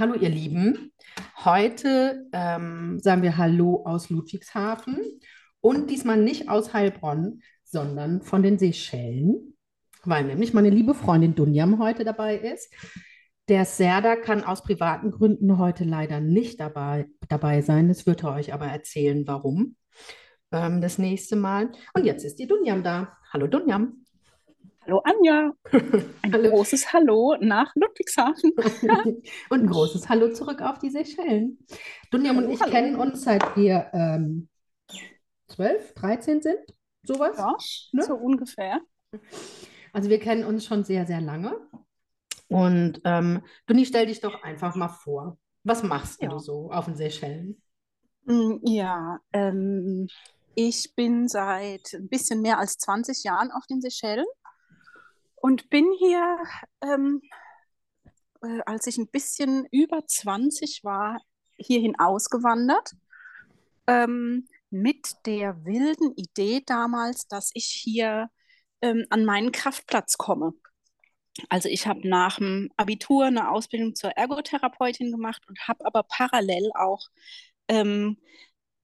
Hallo ihr Lieben. Heute ähm, sagen wir Hallo aus Ludwigshafen und diesmal nicht aus Heilbronn, sondern von den Seychellen, weil nämlich meine liebe Freundin Dunjam heute dabei ist. Der Serda kann aus privaten Gründen heute leider nicht dabei, dabei sein. Das wird er euch aber erzählen, warum ähm, das nächste Mal. Und jetzt ist die Dunjam da. Hallo Dunjam. Hallo Anja. Ein Hallo. großes Hallo nach Ludwigshafen. Und ein großes Hallo zurück auf die Seychellen. Dunjam und ich hallo. kennen uns seit wir ähm, 12, 13 sind, sowas. Ja, Ne? so ungefähr. Also wir kennen uns schon sehr, sehr lange. Und ähm, Dunni, stell dich doch einfach mal vor. Was machst Ja. du so auf den Seychellen? Mm, Ja, ähm, ich bin seit ein bisschen mehr als 20 Jahren auf den Seychellen und bin hier, ähm, äh, als ich ein bisschen über 20 war, hierhin ausgewandert. Ähm, mit der wilden Idee damals, dass ich hier ähm, an meinen Kraftplatz komme. Also ich habe nach dem Abitur eine Ausbildung zur Ergotherapeutin gemacht und habe aber parallel auch ähm,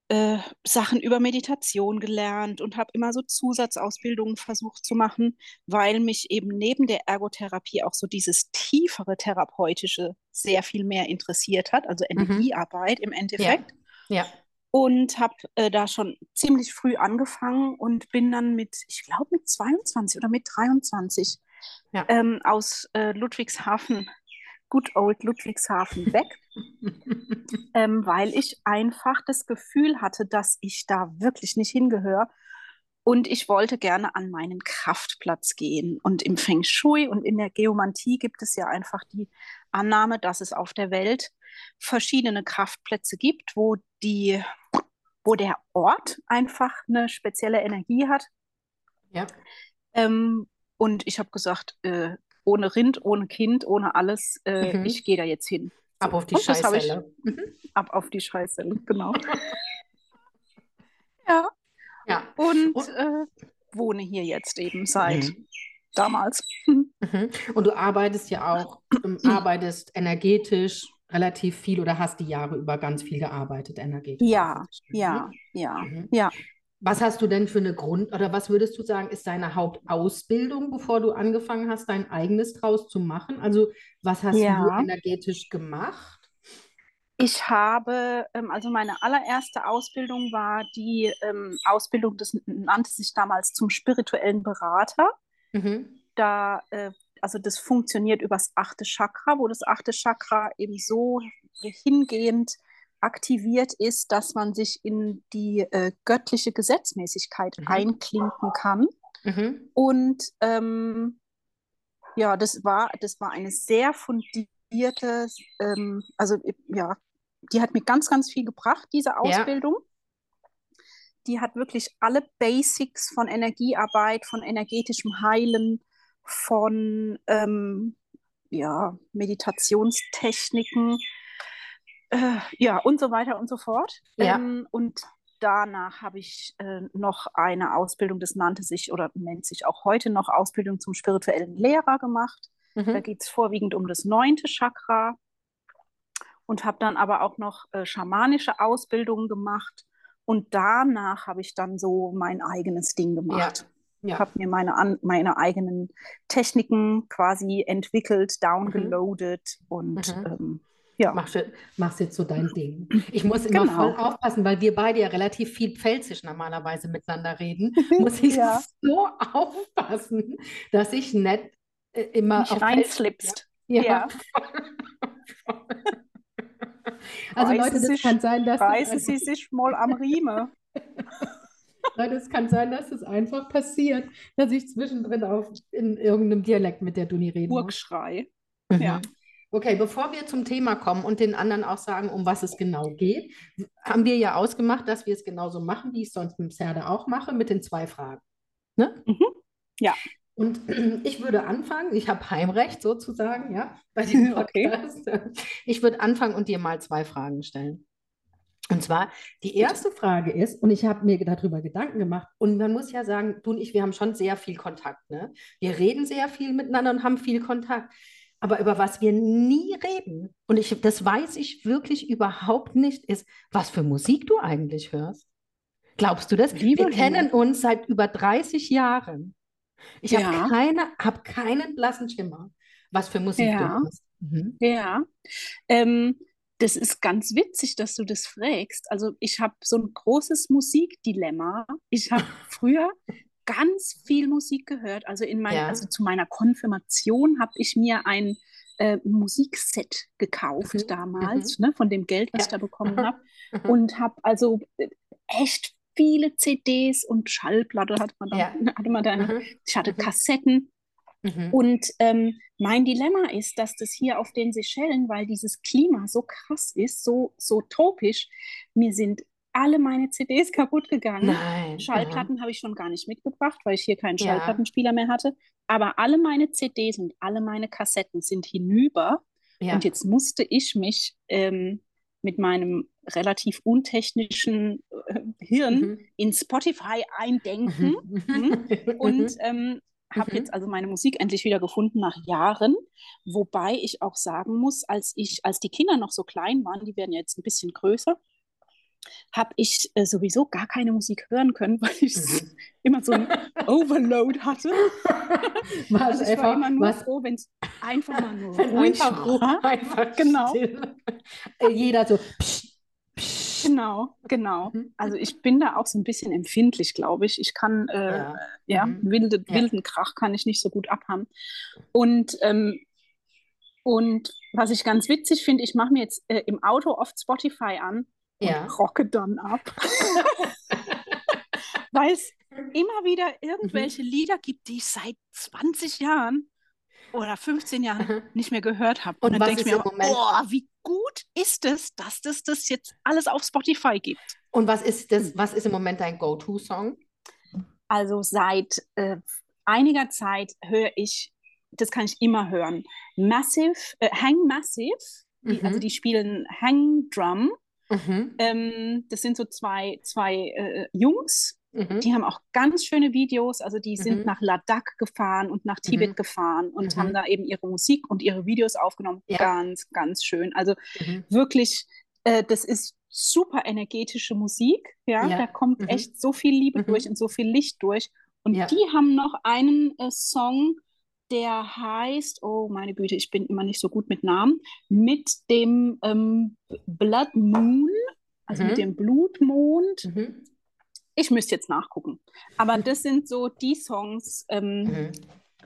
äh, Sachen über Meditation gelernt und habe immer so Zusatzausbildungen versucht zu machen, weil mich eben neben der Ergotherapie auch so dieses tiefere therapeutische sehr viel mehr interessiert hat, also Energiearbeit im Endeffekt Ja. und habe äh, da schon ziemlich früh angefangen und bin dann mit, ich glaube mit 22 oder mit 23 Ja. ähm, aus äh, Ludwigshafen, good old Ludwigshafen weg, ähm, weil ich einfach das Gefühl hatte, dass ich da wirklich nicht hingehöre. Und ich wollte gerne an meinen Kraftplatz gehen. Und im Feng Shui und in der Geomantie gibt es ja einfach die Annahme, dass es auf der Welt verschiedene Kraftplätze gibt, wo die, wo der Ort einfach eine spezielle Energie hat. Ja. Ähm, und ich habe gesagt, äh, ohne Rind, ohne Kind, ohne alles, äh, Mhm. ich gehe da jetzt hin. Ab auf die Und ich- Scheißhelle. Mhm. Ab auf die Scheiße, genau. ja, Ja. und Und- äh, wohne hier jetzt eben seit Mhm. damals. Mhm. Und du arbeitest ja auch, ähm, arbeitest energetisch relativ viel oder hast die Jahre über ganz viel gearbeitet energetisch. Ja, ja, ne? ja, Mhm. ja. Was hast du denn für eine Grund- oder was würdest du sagen, ist deine Hauptausbildung, bevor du angefangen hast, dein eigenes draus zu machen? Also, was hast Ja. du energetisch gemacht? Ich habe, ähm, also meine allererste Ausbildung war die ähm, Ausbildung, das nannte sich damals zum spirituellen Berater. Mhm. da, äh, also das funktioniert übers achte Chakra, wo das achte Chakra eben so hingehend aktiviert ist, dass man sich in die äh, göttliche Gesetzmäßigkeit Mhm. einklinken kann. Mhm. Und ähm, ja, das war, das war eine sehr fundierte, ähm, also ja, die hat mir ganz, ganz viel gebracht, diese Ausbildung. Die hat wirklich alle Basics von Energiearbeit, von energetischem Heilen, von ähm, ja, Meditationstechniken, äh, ja, und so weiter und so fort. Ja. Ähm, und danach habe ich äh, noch eine Ausbildung, das nannte sich oder nennt sich auch heute noch Ausbildung zum spirituellen Lehrer gemacht. Da Mhm. geht es vorwiegend um das neunte Chakra und habe dann aber auch noch äh, schamanische Ausbildungen gemacht. Und danach habe ich dann so mein eigenes Ding gemacht. Ja. Habe mir meine, meine eigenen Techniken quasi entwickelt, downgeloadet und Mhm. ähm, ja. Machst, machst jetzt so dein Ding. Ich muss immer Genau. voll aufpassen, weil wir beide ja relativ viel Pfälzisch normalerweise miteinander reden. Muss ich Ja. so aufpassen, dass ich nicht äh, immer Pfälzisch- reinslipst. Ja. Ja. Also Reißen Leute, das sich- kann sein, dass ich Reißen Sie sich mal am Riemen. Nein, es kann sein, dass es einfach passiert, dass ich zwischendrin auf, in irgendeinem Dialekt mit der Duni muss. Burgschrei. Mhm. Ja. Okay, bevor wir zum Thema kommen und den anderen auch sagen, um was es genau geht, haben wir ja ausgemacht, dass wir es genauso machen, wie ich es sonst mit dem Serde auch mache, mit den zwei Fragen. Ne? Mhm. Ja. Und ich würde anfangen, ich habe Heimrecht sozusagen, ja, bei diesem Okay. Podcast. Ich würde anfangen und dir mal zwei Fragen stellen. Und zwar, die erste Frage ist, und ich habe mir darüber Gedanken gemacht, und man muss ja sagen, du und ich, wir haben schon sehr viel Kontakt, ne? Wir reden sehr viel miteinander und haben viel Kontakt. Aber über was wir nie reden, und ich, das weiß ich wirklich überhaupt nicht, ist, was für Musik du eigentlich hörst. Glaubst du das? Lieber Wir kennen uns seit über 30 Jahren. Ich habe Ja. keine, hab keinen blassen Schimmer, was für Musik Ja. du hörst. Mhm. Ja, ähm, das ist ganz witzig, dass du das fragst. Also ich habe so ein großes Musikdilemma. Ich habe früher ganz viel Musik gehört. Also in mein, Ja. also zu meiner Konfirmation habe ich mir ein äh, Musikset gekauft Mhm. damals, ne, von dem Geld, was Ja. ich da bekommen habe. Mhm. Und habe also äh, echt viele CDs und Schallplatte hatte man da, Ja. hatte man da. Mhm. Ich hatte Mhm. Kassetten. Mhm. Und ähm, mein Dilemma ist, dass das hier auf den Seychellen, weil dieses Klima so krass ist, so, so tropisch, mir sind alle meine CDs kaputt gegangen. Nein. Schallplatten habe ich schon gar nicht mitgebracht, weil ich hier keinen Ja. Schallplattenspieler mehr hatte. Aber alle meine CDs und alle meine Kassetten sind hinüber. Ja. Und jetzt musste ich mich ähm, mit meinem relativ untechnischen äh, Hirn Mhm. in Spotify eindenken Mhm. und ähm, habe Mhm. jetzt also meine Musik endlich wieder gefunden nach Jahren. Wobei ich auch sagen muss, als ich, als die Kinder noch so klein waren, die werden ja jetzt ein bisschen größer, habe ich äh, sowieso gar keine Musik hören können, weil ich Mhm. immer so ein Overload hatte. Was Also ich war einfach, immer nur was froh, wenn es einfach mal nur wenn ruhig einfach, war. einfach Genau. Äh, Jeder so. Genau, genau. Mhm. Also ich bin da auch so ein bisschen empfindlich, glaube ich. Ich kann äh, Ja. ja, Mhm. wilde, Ja. wilden Krach kann ich nicht so gut abhaben. Und, ähm, und was ich ganz witzig finde, ich mache mir jetzt äh, im Auto oft Spotify an Ja. und rocke dann ab. Weil es immer wieder irgendwelche Mhm. Lieder gibt, die ich seit 20 Jahren oder 15 Jahren Mhm. nicht mehr gehört habe. Und Und dann denke ich mir, oh, wie gut ist es, dass das das jetzt alles auf Spotify gibt. Und was ist das, was ist im Moment dein Go-To-Song? Also seit äh, einiger Zeit höre ich, das kann ich immer hören, Massive, äh, Hang Massive, die, Mhm. also die spielen Hang Drum. Mhm. Ähm, das sind so zwei, zwei äh, Jungs, Mhm. die haben auch ganz schöne Videos. Also die sind Mhm. nach Ladakh gefahren und nach Tibet Mhm. gefahren und Mhm. haben da eben ihre Musik und ihre Videos aufgenommen. Ja. Ganz, ganz schön. Also Mhm. wirklich, äh, das ist super energetische Musik. Ja, Ja. da kommt Mhm. echt so viel Liebe Mhm. durch und so viel Licht durch. Und Ja. die haben noch einen äh, Song, der heißt, oh meine Güte, ich bin immer nicht so gut mit Namen, mit dem ähm, Blood Moon, also Mhm. mit dem Blutmond. Mhm. Ich müsste jetzt nachgucken. Aber das sind so die Songs, ähm, Mhm.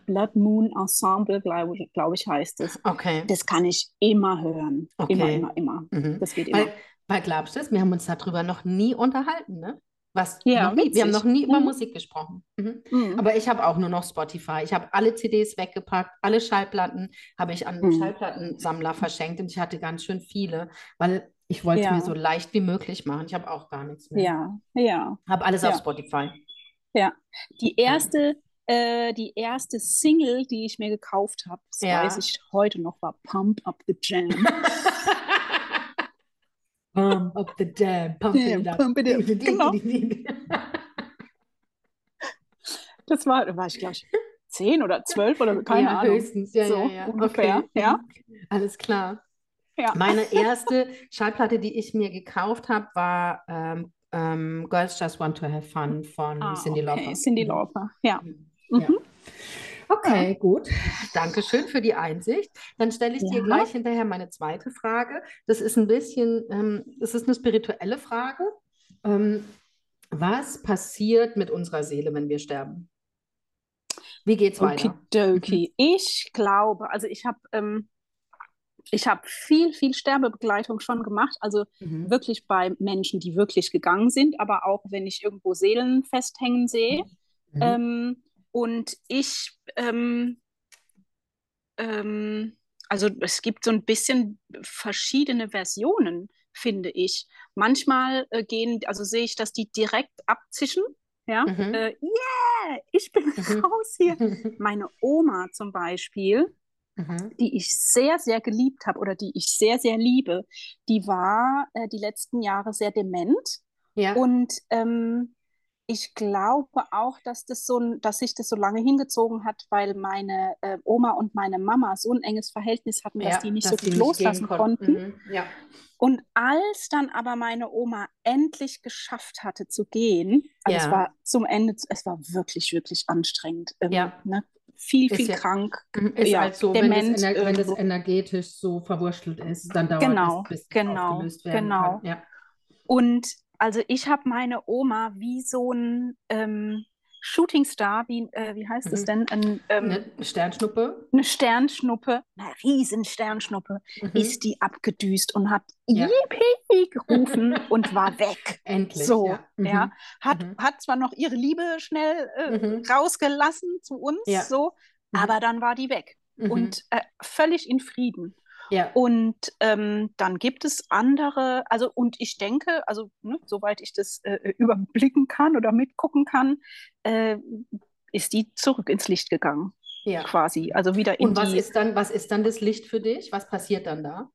Blood Moon Ensemble, glaube glaub ich, heißt es. Okay. Das kann ich immer hören. Okay. Immer, immer, immer. Das geht immer. Weil, weil glaubst du es, wir haben uns darüber noch nie unterhalten, ne? Was, Ja, nie. Wir haben noch nie über Mhm. Musik gesprochen. Mhm. Mhm. Aber ich habe auch nur noch Spotify. Ich habe alle CDs weggepackt, alle Schallplatten habe ich an einen Mhm. Schallplattensammler verschenkt und ich hatte ganz schön viele, weil ich wollte es Ja. mir so leicht wie möglich machen. Ich habe auch gar nichts mehr. ja, ja, Habe alles Ja. auf Spotify. ja. Die erste, äh, die erste Single, die ich mir gekauft habe, das Ja. weiß ich heute noch, war Pump Up the Jam. Pump up the jam, pump Yeah, it up. pump it up. Genau. Das war, da war ich, glaube ich, zehn oder zwölf oder keine ja, Ahnung. höchstens. Ja, So ja, ja. ungefähr, Okay. ja. Alles klar. Ja. Meine erste Schallplatte, die ich mir gekauft habe, war ähm, ähm, Girls Just Want to Have Fun von Ah, okay. Lauper. Cindy Mhm. Lauper, ja. Ja. Mhm. Okay, gut. Dankeschön für die Einsicht. Dann stelle ich dir Ja. gleich hinterher meine zweite Frage. Das ist ein bisschen, ähm, das ist eine spirituelle Frage. Ähm, was passiert mit unserer Seele, wenn wir sterben? Wie geht's weiter? Okidoki. Ich glaube, also ich habe ähm, ich habe viel, viel Sterbebegleitung schon gemacht. Also Mhm. wirklich bei Menschen, die wirklich gegangen sind, aber auch wenn ich irgendwo Seelen festhängen sehe. Mhm. Ähm, und ich, ähm, ähm, also es gibt so ein bisschen verschiedene Versionen, finde ich. Manchmal äh, gehen, also sehe ich, dass die direkt abzischen. Ja, Mhm. äh, yeah, ich bin Mhm. raus hier. Meine Oma zum Beispiel, Mhm. die ich sehr, sehr geliebt habe oder die ich sehr, sehr liebe, die war äh, die letzten Jahre sehr dement. Ja. Und ähm, ich glaube auch, dass das so, dass sich das so lange hingezogen hat, weil meine äh, Oma und meine Mama so ein enges Verhältnis hatten, dass Ja, die nicht dass so gut nicht loslassen gehen konnten. Mhm. Ja. Und als dann aber meine Oma endlich geschafft hatte zu gehen, also Ja. es war zum Ende, es war wirklich, wirklich anstrengend. Ähm, Ja. ne? Viel, Ist viel krank. Mhm. Ist halt so, wenn das, dement ener wenn das irgendwo. energetisch so verwurschtelt ist, dann dauert Genau, es, bis genau, aufgelöst werden genau. kann. Ja. Und also ich habe meine Oma wie so ein ähm, Shootingstar, wie, äh, wie heißt es Mhm. denn? Ein, ähm, Eine Sternschnuppe. eine Sternschnuppe, eine riesen Sternschnuppe, Mhm. ist die abgedüst und hat Ja. Yippie gerufen und war weg. Endlich. So, ja. Mhm. ja. Hat, Mhm. hat zwar noch ihre Liebe schnell äh, Mhm. rausgelassen zu uns, Ja. so, Mhm. aber dann war die weg und äh, völlig in Frieden. Ja. Und ähm, dann gibt es andere, also und ich denke, also ne, soweit ich das äh, überblicken kann oder mitgucken kann, äh, ist die zurück ins Licht gegangen, ja. quasi. Also wieder in Und was die. ist dann, was ist dann das Licht für dich? Was passiert dann da?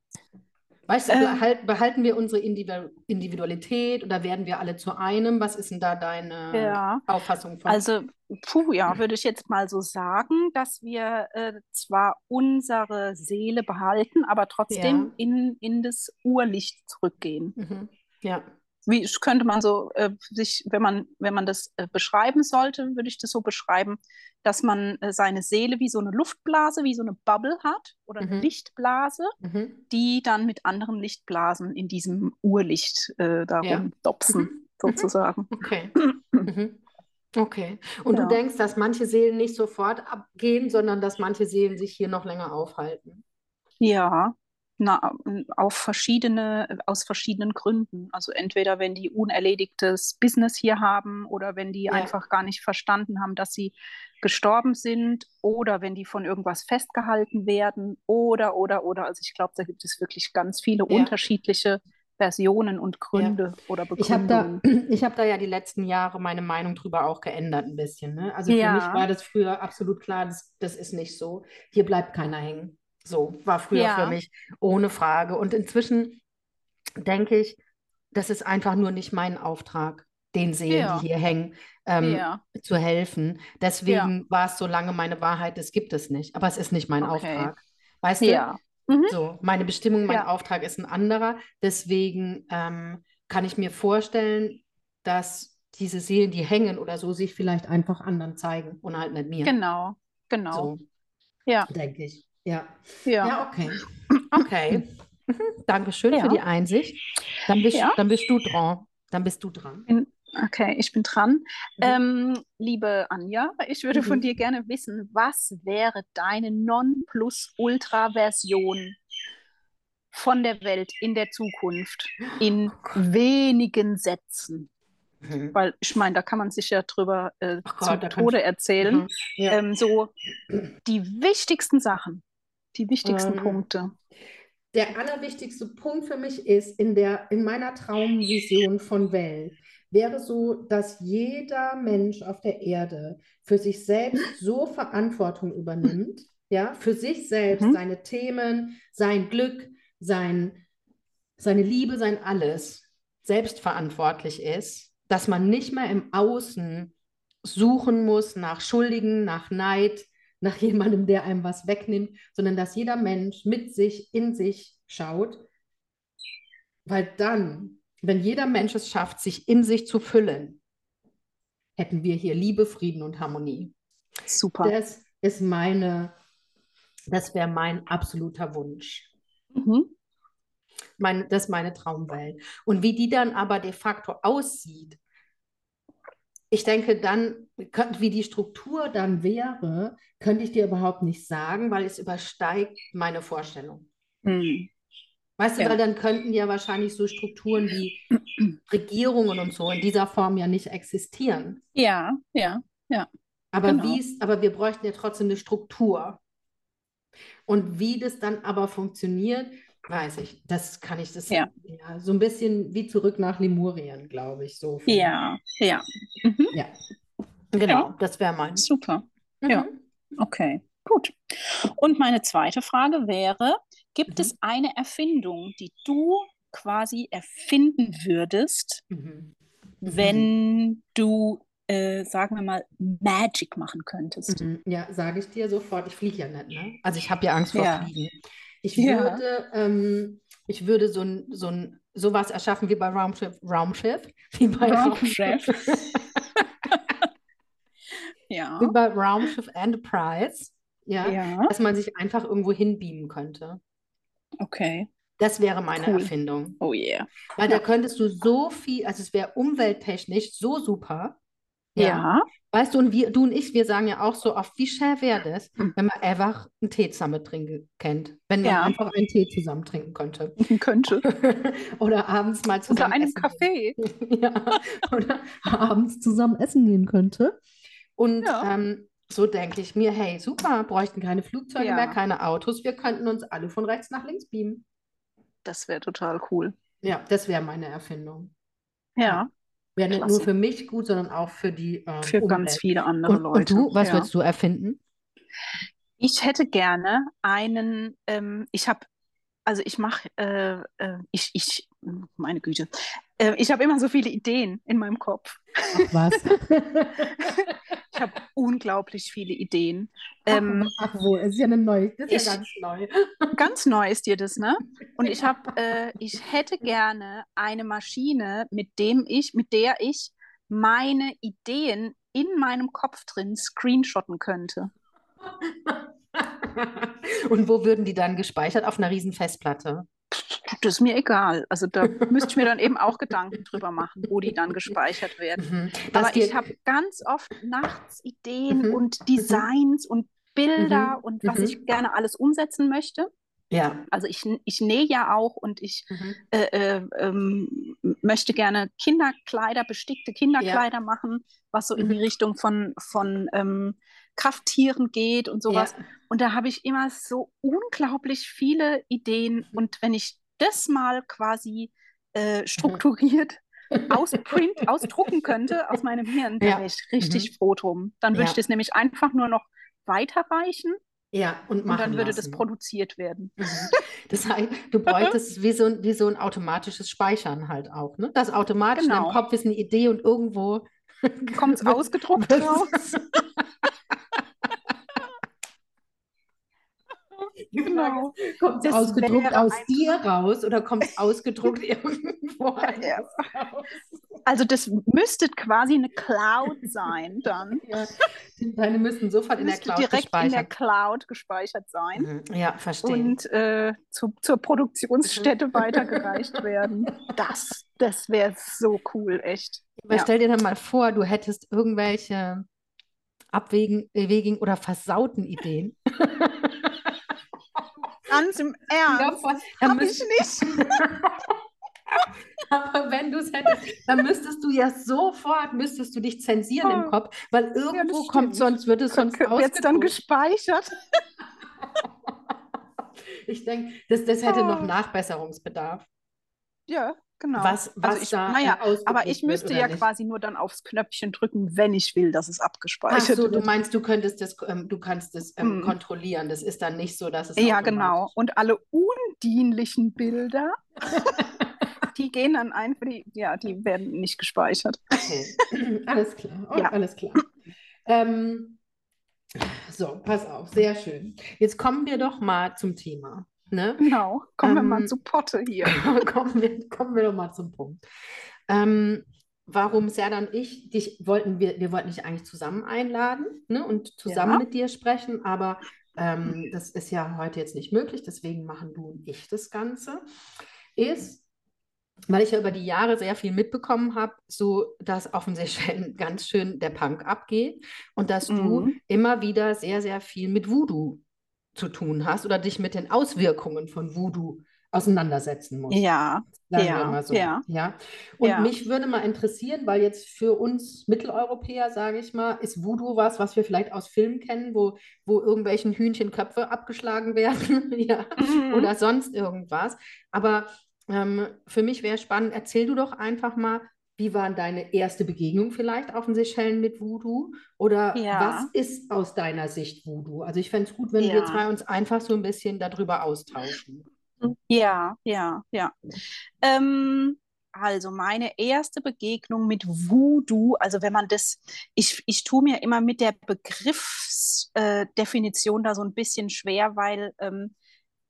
Weißt du, Ähm. behal- behalten wir unsere Individu- Individualität oder werden wir alle zu einem? Was ist denn da deine Ja. Auffassung von? Also, puh, ja, würde ich jetzt mal so sagen, dass wir äh, zwar unsere Seele behalten, aber trotzdem Ja. in, in das Urlicht zurückgehen. Mhm. Ja. Wie könnte man so äh, sich, wenn man, wenn man das äh, beschreiben sollte, würde ich das so beschreiben, dass man äh, seine Seele wie so eine Luftblase, wie so eine Bubble hat oder eine Mhm. Lichtblase, Mhm. die dann mit anderen Lichtblasen in diesem Urlicht äh, darum Ja. dopsen, Mhm. sozusagen. Okay. Mhm. Okay. Und Ja. du denkst, dass manche Seelen nicht sofort abgehen, sondern dass manche Seelen sich hier noch länger aufhalten? Ja, na, auf verschiedene, aus verschiedenen Gründen. Also entweder wenn die unerledigtes Business hier haben oder wenn die Ja. einfach gar nicht verstanden haben, dass sie gestorben sind oder wenn die von irgendwas festgehalten werden oder, oder, oder. Also ich glaube, da gibt es wirklich ganz viele Ja. unterschiedliche Versionen und Gründe oder Ich habe da, Begründungen. ich hab da ja die letzten Jahre meine Meinung drüber auch geändert ein bisschen. Ne? Also für Ja. mich war das früher absolut klar, das, das ist nicht so. Hier bleibt keiner hängen. So war früher Ja. für mich ohne Frage. Und inzwischen denke ich, das ist einfach nur nicht mein Auftrag, den Seelen, Ja. die hier hängen, ähm, Ja, zu helfen. Deswegen war es so lange meine Wahrheit, das gibt es nicht. Aber es ist nicht mein Okay. Auftrag. Weißt du? ja. Mhm. So, meine Bestimmung, mein. Auftrag ist ein anderer. Deswegen ähm, kann ich mir vorstellen, dass diese Seelen, die hängen oder so, sich vielleicht einfach anderen zeigen und halt nicht mir. Genau, genau. So, Ja, denke ich. Ja. ja. Ja, okay. Okay. Mhm. Dankeschön für Ja. die Einsicht. Dann bist, Ja. dann bist du dran. Dann bist du dran. Okay, ich bin dran. Mhm. Ähm, liebe Anja, ich würde von Mhm. dir gerne wissen, was wäre deine Non-Plus-Ultra-Version von der Welt in der Zukunft in Oh wenigen Sätzen? Mhm. Weil ich meine, da kann man sich ja drüber äh, zu Gott, Tode erzählen. Mhm. Ja. Ähm, so die wichtigsten Sachen, die wichtigsten Ähm, Punkte. Der allerwichtigste Punkt für mich ist, in der, in meiner Traumvision von Welt, wäre so, dass jeder Mensch auf der Erde für sich selbst so Verantwortung übernimmt, ja, für sich selbst, Mhm. seine Themen, sein Glück, sein, seine Liebe, sein alles selbstverantwortlich ist, dass man nicht mehr im Außen suchen muss nach Schuldigen, nach Neid, nach jemandem, der einem was wegnimmt, sondern dass jeder Mensch mit sich, in sich schaut. Weil dann, wenn jeder Mensch es schafft, sich in sich zu füllen, hätten wir hier Liebe, Frieden und Harmonie. Super. Das ist meine, das wäre mein absoluter Wunsch. Mhm. Mein, das ist meine Traumwelt. Und wie die dann aber de facto aussieht, ich denke dann, wie die Struktur dann wäre, könnte ich dir überhaupt nicht sagen, weil es übersteigt meine Vorstellung. Hm. Weißt du, Ja. weil dann könnten ja wahrscheinlich so Strukturen wie Regierungen und so in dieser Form ja nicht existieren. Ja, ja, Aber Genau. wie es, aber wir bräuchten ja trotzdem eine Struktur. Und wie das dann aber funktioniert, weiß ich. Das kann ich, das Ja. ja, so ein bisschen wie zurück nach Lemurien, glaube ich. So ja, ja. Mhm. Ja. Genau, Ja. das wäre mein. Super. Mhm. Ja. Okay, gut. Und meine zweite Frage wäre, gibt Mhm. es eine Erfindung, die du quasi erfinden würdest, Mhm. wenn du, äh, sagen wir mal, Magic machen könntest? Mhm. Ja, sage ich dir sofort, ich fliege ja nicht, ne? Also ich habe ja Angst vor Ja. Fliegen. Ich Ja. würde, ähm, ich würde so ein, so ein, sowas erschaffen wie bei Raumschiff, Raumschiff, wie bei Raumschiff. Ja, wie bei Raumschiff Enterprise, ja, ja, dass man sich einfach irgendwo hinbeamen könnte. okay. Das wäre meine Cool. Erfindung. Oh yeah. Weil da könntest du so viel, also es wäre umwelttechnisch so super. Ja, Weißt du, und wir, du und ich, wir sagen ja auch so oft, wie schön wäre das, Mhm. wenn man einfach einen Tee zusammen trinken kennt. Wenn man Ja. einfach einen Tee zusammen trinken könnte. könnte. Oder abends mal Unter zusammen einem essen Kaffee. Ja. Oder abends zusammen essen gehen könnte. Und Ja. ähm, so denke ich mir, hey, super, bräuchten keine Flugzeuge Ja. mehr, keine Autos, wir könnten uns alle von rechts nach links beamen. Das wäre total cool. Ja, das wäre meine Erfindung. Ja, Wäre nicht nur für mich gut, sondern auch für die ähm, für ganz Umwelt. viele andere Und, Leute. und du, was ja. würdest du erfinden? Ich hätte gerne einen, ähm, ich habe, also ich mache, äh, äh, ich, ich, meine Güte, äh, ich habe immer so viele Ideen in meinem Kopf. Ach was. Ich habe unglaublich viele Ideen. Ähm, Ach wo, es ist ja eine neue, das ist ja ich- ganz neu. ganz neu ist dir das, ne? Und ich habe, äh, ich hätte gerne eine Maschine, mit dem ich, mit der ich meine Ideen in meinem Kopf drin screenshotten könnte. Und wo würden die dann gespeichert? Auf einer riesen Festplatte. Das ist mir egal. Also da müsste ich mir dann eben auch Gedanken drüber machen, wo die dann gespeichert werden. Mhm. Aber ich habe ganz oft nachts Ideen Mhm. und Designs und Bilder Mhm. und was Mhm. ich gerne alles umsetzen möchte. ja. Also ich, ich nähe ja auch und ich Mhm. äh, äh, ähm, möchte gerne Kinderkleider, bestickte Kinderkleider machen, was so in Mhm. die Richtung von, von ähm, Krafttieren geht und sowas. Ja. Und da habe ich immer so unglaublich viele Ideen. Mhm. Und wenn ich das mal quasi äh, strukturiert ausprint, ausdrucken könnte aus meinem Hirn, da Ja. wäre ich richtig froh drum. Dann würde Ja. ich das nämlich einfach nur noch weiterreichen Ja, und und machen dann würde das lassen. produziert werden. Mhm. Das heißt, du bräuchtest wie so, ein- wie so ein automatisches Speichern halt auch, ne? Das automatisch in Genau. deinem Kopf ist eine Idee und irgendwo Kommt es ausgedruckt raus? Die Frage Genau. ist, kommt es Das ausgedruckt aus dir raus oder kommt es ausgedruckt irgendwo Ja. raus? Also das müsste quasi eine Cloud sein dann. Ja, deine müssten sofort in der Cloud direkt in der gespeichert. Cloud gespeichert sein Mhm. Ja, verstehe. und äh, zu, zur Produktionsstätte weitergereicht werden. Das, das wäre so cool, echt. Aber Ja. stell dir dann mal vor, du hättest irgendwelche abwägen, wegen oder versauten Ideen. Ganz im Ja, Ernst. voll. Dann Hab ich nicht. Aber wenn du es hättest, dann müsstest du ja sofort, müsstest du dich zensieren im Oh. Kopf, weil irgendwo das kommt sonst, wird es sonst es dann gespeichert? Ich denke, das, das hätte noch Oh. Nachbesserungsbedarf. Ja, genau. Was, was also ich, da naja, aber ich müsste ja nicht. quasi nur dann aufs Knöpfchen drücken, wenn ich will, dass es Ach abgespeichert so, du wird. meinst, du könntest das, ähm, du kannst das ähm, Mm. kontrollieren. Das ist dann nicht so, dass es Ja, genau. Und alle undienlichen Bilder, die gehen dann einfach, die, ja, die werden nicht gespeichert. Okay, alles klar. Oh, Ja. Alles klar. Ähm, so, pass auf, sehr schön. Jetzt kommen wir doch mal zum Thema. Ne? Genau. Kommen wir mal Ähm, zu Potte hier. kommen wir, kommen wir doch mal zum Punkt. Ähm, warum Serda und ich dich wollten, wir, wir wollten dich eigentlich zusammen einladen ne, und zusammen Ja. mit dir sprechen, aber ähm, das ist ja heute jetzt nicht möglich, deswegen machen du und ich das Ganze. Ist, weil ich ja über die Jahre sehr viel mitbekommen habe, so dass auf den Seychellen ganz schön der Punk abgeht und dass du Mhm. immer wieder sehr, sehr viel mit Voodoo zu tun hast oder dich mit den Auswirkungen von Voodoo auseinandersetzen musst. Ja, Sagen wir ja, so. ja, Ja. Und ja. mich würde mal interessieren, weil jetzt für uns Mitteleuropäer, sage ich mal, ist Voodoo was, was wir vielleicht aus Filmen kennen, wo, wo irgendwelchen Hühnchenköpfe abgeschlagen werden, ja, Mhm. oder sonst irgendwas. Aber ähm, für mich wäre spannend, erzähl du doch einfach mal, wie war deine erste Begegnung vielleicht auf den Seychellen mit Voodoo? Oder was Ja, ist aus deiner Sicht Voodoo? Also ich fände es gut, wenn wir ja, zwei uns einfach so ein bisschen darüber austauschen. ja, ja, ja. Ähm, also meine erste Begegnung mit Voodoo, also wenn man das, ich, ich tue mir immer mit der Begriffsdefinition äh, da so ein bisschen schwer, weil ähm,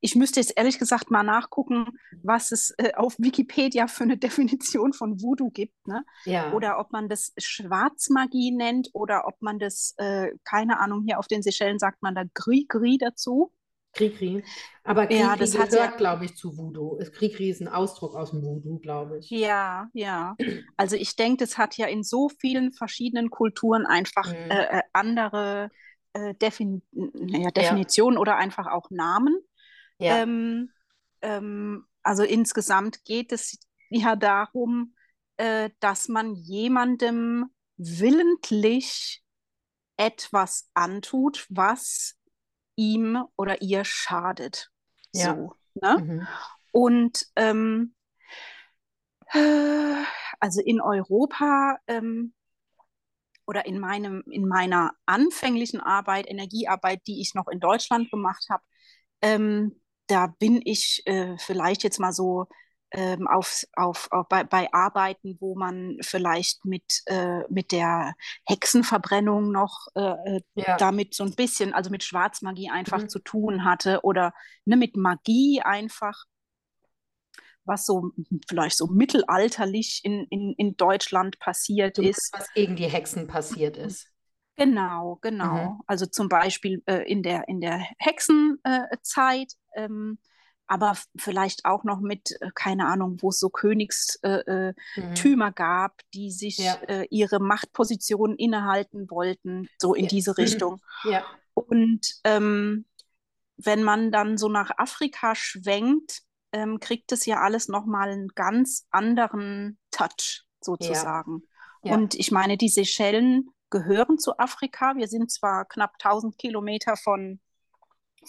ich müsste jetzt ehrlich gesagt mal nachgucken, was es äh, auf Wikipedia für eine Definition von Voodoo gibt, ne? Ja, Oder ob man das Schwarzmagie nennt oder ob man das, äh, keine Ahnung, hier auf den Seychellen sagt man da Gri-Gri dazu. Krikri. Aber Ja, Krikri das hat gehört, ja, glaube ich, zu Voodoo. Krikri ist ein Ausdruck aus dem Voodoo, glaube ich. ja, ja. Also ich denke, das hat ja in so vielen verschiedenen Kulturen einfach Mhm. äh, äh, andere äh, Defin Ja, Definitionen oder einfach auch Namen. Ja, Ähm, ähm, also insgesamt geht es ja darum, äh, dass man jemandem willentlich etwas antut, was ihm oder ihr schadet. ja. So, ne? Mhm. Und ähm, äh, also in Europa ähm, oder in meinem, in meiner anfänglichen Arbeit, Energiearbeit, die ich noch in Deutschland gemacht habe, ähm, da bin ich äh, vielleicht jetzt mal so ähm, auf, auf, auf bei, bei Arbeiten, wo man vielleicht mit, äh, mit der Hexenverbrennung noch äh, äh, Ja. damit so ein bisschen, also mit Schwarzmagie einfach Mhm. zu tun hatte oder ne, mit Magie einfach, was so vielleicht so mittelalterlich in, in, in Deutschland passiert ist. was gegen die Hexen passiert ist. Genau, Mhm. genau. Also zum Beispiel äh, in der, in der Hexenzeit, äh, ähm, aber vielleicht auch noch mit, äh, keine Ahnung, wo es so Königstümer äh, äh, Mhm. Gab, die sich Ja. ihre Machtpositionen innehalten wollten, so in Ja. diese Richtung. Ja. Und ähm, wenn man dann so nach Afrika schwenkt, ähm, kriegt es ja alles nochmal einen ganz anderen Touch sozusagen. Ja. Und ich meine, die Seychellen gehören zu Afrika. Wir sind zwar knapp 1000 Kilometer von,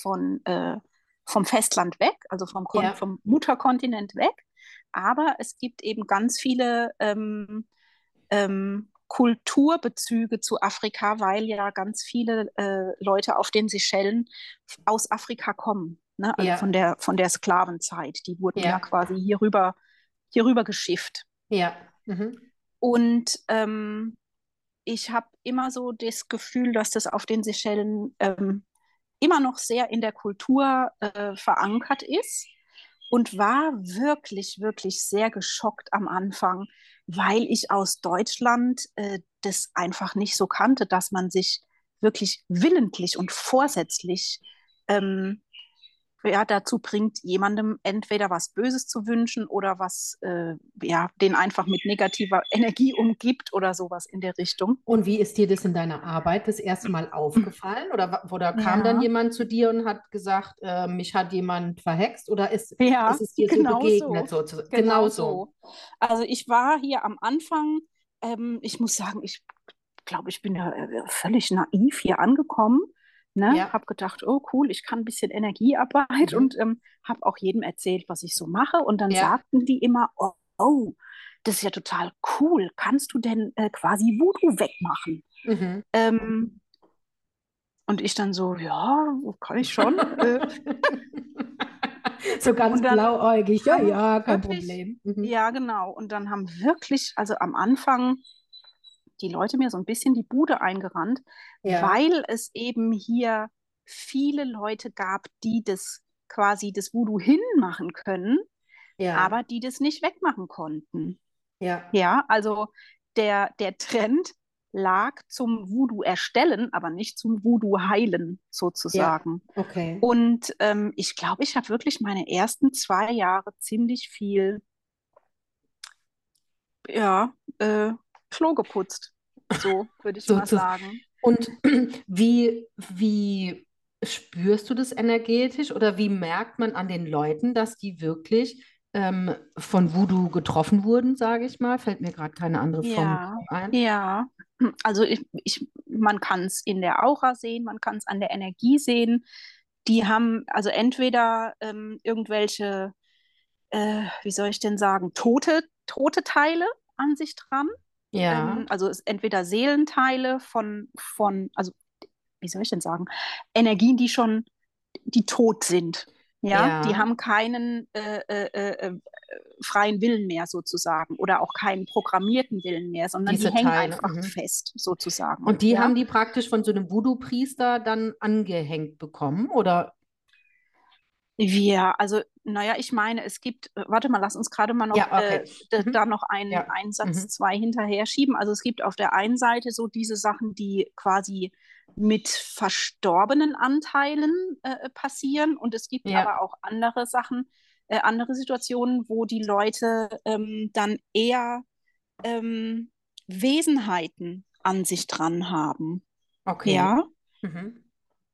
von, äh, vom Festland weg, also vom, Kon Ja. vom Mutterkontinent weg, aber es gibt eben ganz viele ähm, ähm, Kulturbezüge zu Afrika, weil ja ganz viele äh, Leute auf den Seychellen aus Afrika kommen. Ne? Also Ja. von der, von der Sklavenzeit. Die wurden ja Ja. quasi hierüber, hierüber geschifft. Ja. Mhm. Und ähm, ich habe immer so das Gefühl, dass das auf den Seychellen ähm, immer noch sehr in der Kultur äh, verankert ist und war wirklich, wirklich sehr geschockt am Anfang, weil ich aus Deutschland äh, das einfach nicht so kannte, dass man sich wirklich willentlich und vorsätzlich ähm, ja, dazu bringt, jemandem entweder was Böses zu wünschen oder was, äh, ja, den einfach mit negativer Energie umgibt oder sowas in der Richtung. Und wie ist dir das in deiner Arbeit das erste Mal aufgefallen? Oder, oder kam dann Ja. jemand zu dir und hat gesagt, äh, mich hat jemand verhext? Oder ist, Ja, ist es dir so genau begegnet? so. Genau Genau so. Also ich war hier am Anfang, ähm, ich muss sagen, ich glaube, ich bin ja äh, völlig naiv hier angekommen. Ne? Ja. Habe gedacht, oh cool, ich kann ein bisschen Energiearbeit Mhm. und ähm, habe auch jedem erzählt, was ich so mache. Und dann Ja. sagten die immer, oh, oh, das ist ja total cool. Kannst du denn äh, quasi Voodoo wegmachen? Mhm. Ähm, und ich dann so, ja, kann ich schon. äh, So ganz dann blauäugig. Ja, ja, kein wirklich- Problem. Mhm. Ja, genau. Und dann haben wirklich, also am Anfang, die Leute mir so ein bisschen die Bude eingerannt, Ja. weil es eben hier viele Leute gab, die das quasi das Voodoo hinmachen können, Ja. aber die das nicht wegmachen konnten. ja. Ja, also der, der Trend lag zum Voodoo erstellen, aber nicht zum Voodoo heilen sozusagen. Okay. Und ähm, ich glaube, ich habe wirklich meine ersten zwei Jahre ziemlich viel, ja, äh, Klo geputzt. So würde ich mal Sozu- sagen. Und wie, wie spürst du das energetisch oder wie merkt man an den Leuten, dass die wirklich ähm, von Voodoo getroffen wurden, sage ich mal? Fällt mir gerade keine andere Form Ja, ein. ja. Also ich, ich, man kann es in der Aura sehen, man kann es an der Energie sehen. Die haben also entweder ähm, irgendwelche, äh, wie soll ich denn sagen, tote, tote Teile an sich dran. Ja, Ähm, also es entweder Seelenteile von, von, also wie soll ich denn sagen, Energien, die schon, die tot sind. Ja, die ja, haben keinen äh, äh, äh, äh, freien Willen mehr sozusagen oder auch keinen programmierten Willen mehr, sondern die diese hängen Teile. einfach Mhm. fest sozusagen. Und die Ja, haben die praktisch von so einem Voodoo-Priester dann angehängt bekommen, oder? Wir, also naja, ich meine, es gibt, äh, warte mal, lass uns gerade mal noch Ja, äh, okay. da, Mhm. da noch einen, Ja. einen Satz, Mhm. zwei hinterher schieben. Also es gibt auf der einen Seite so diese Sachen, die quasi mit verstorbenen Anteilen äh, passieren und es gibt Ja, aber auch andere Sachen, äh, andere Situationen, wo die Leute ähm, dann eher ähm, Wesenheiten an sich dran haben. okay. Ja, Mhm.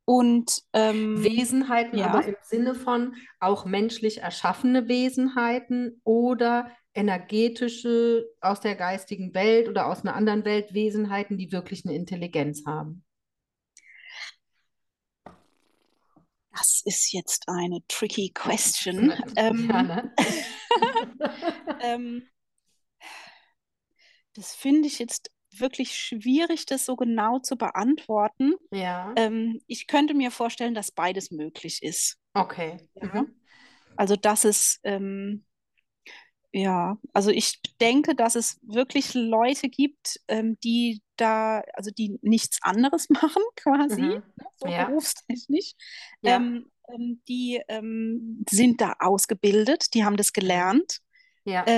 Und ähm, Wesenheiten, ja. aber im Sinne von auch menschlich erschaffene Wesenheiten oder energetische aus der geistigen Welt oder aus einer anderen Welt Wesenheiten, die wirklich eine Intelligenz haben. Das ist jetzt eine tricky question. Ähm, Ja, ne? ähm, das finde ich jetzt wirklich schwierig, das so genau zu beantworten. Ja, Ähm, ich könnte mir vorstellen, dass beides möglich ist. okay. Ja. Mhm. Also, dass es, ähm, ja, also ich denke, dass es wirklich Leute gibt, ähm, die da, also die nichts anderes machen quasi, Mhm. ne, so Ja, berufstechnisch. ja. Ähm, ähm, die ähm, sind da ausgebildet, die haben das Mhm. gelernt. Ja,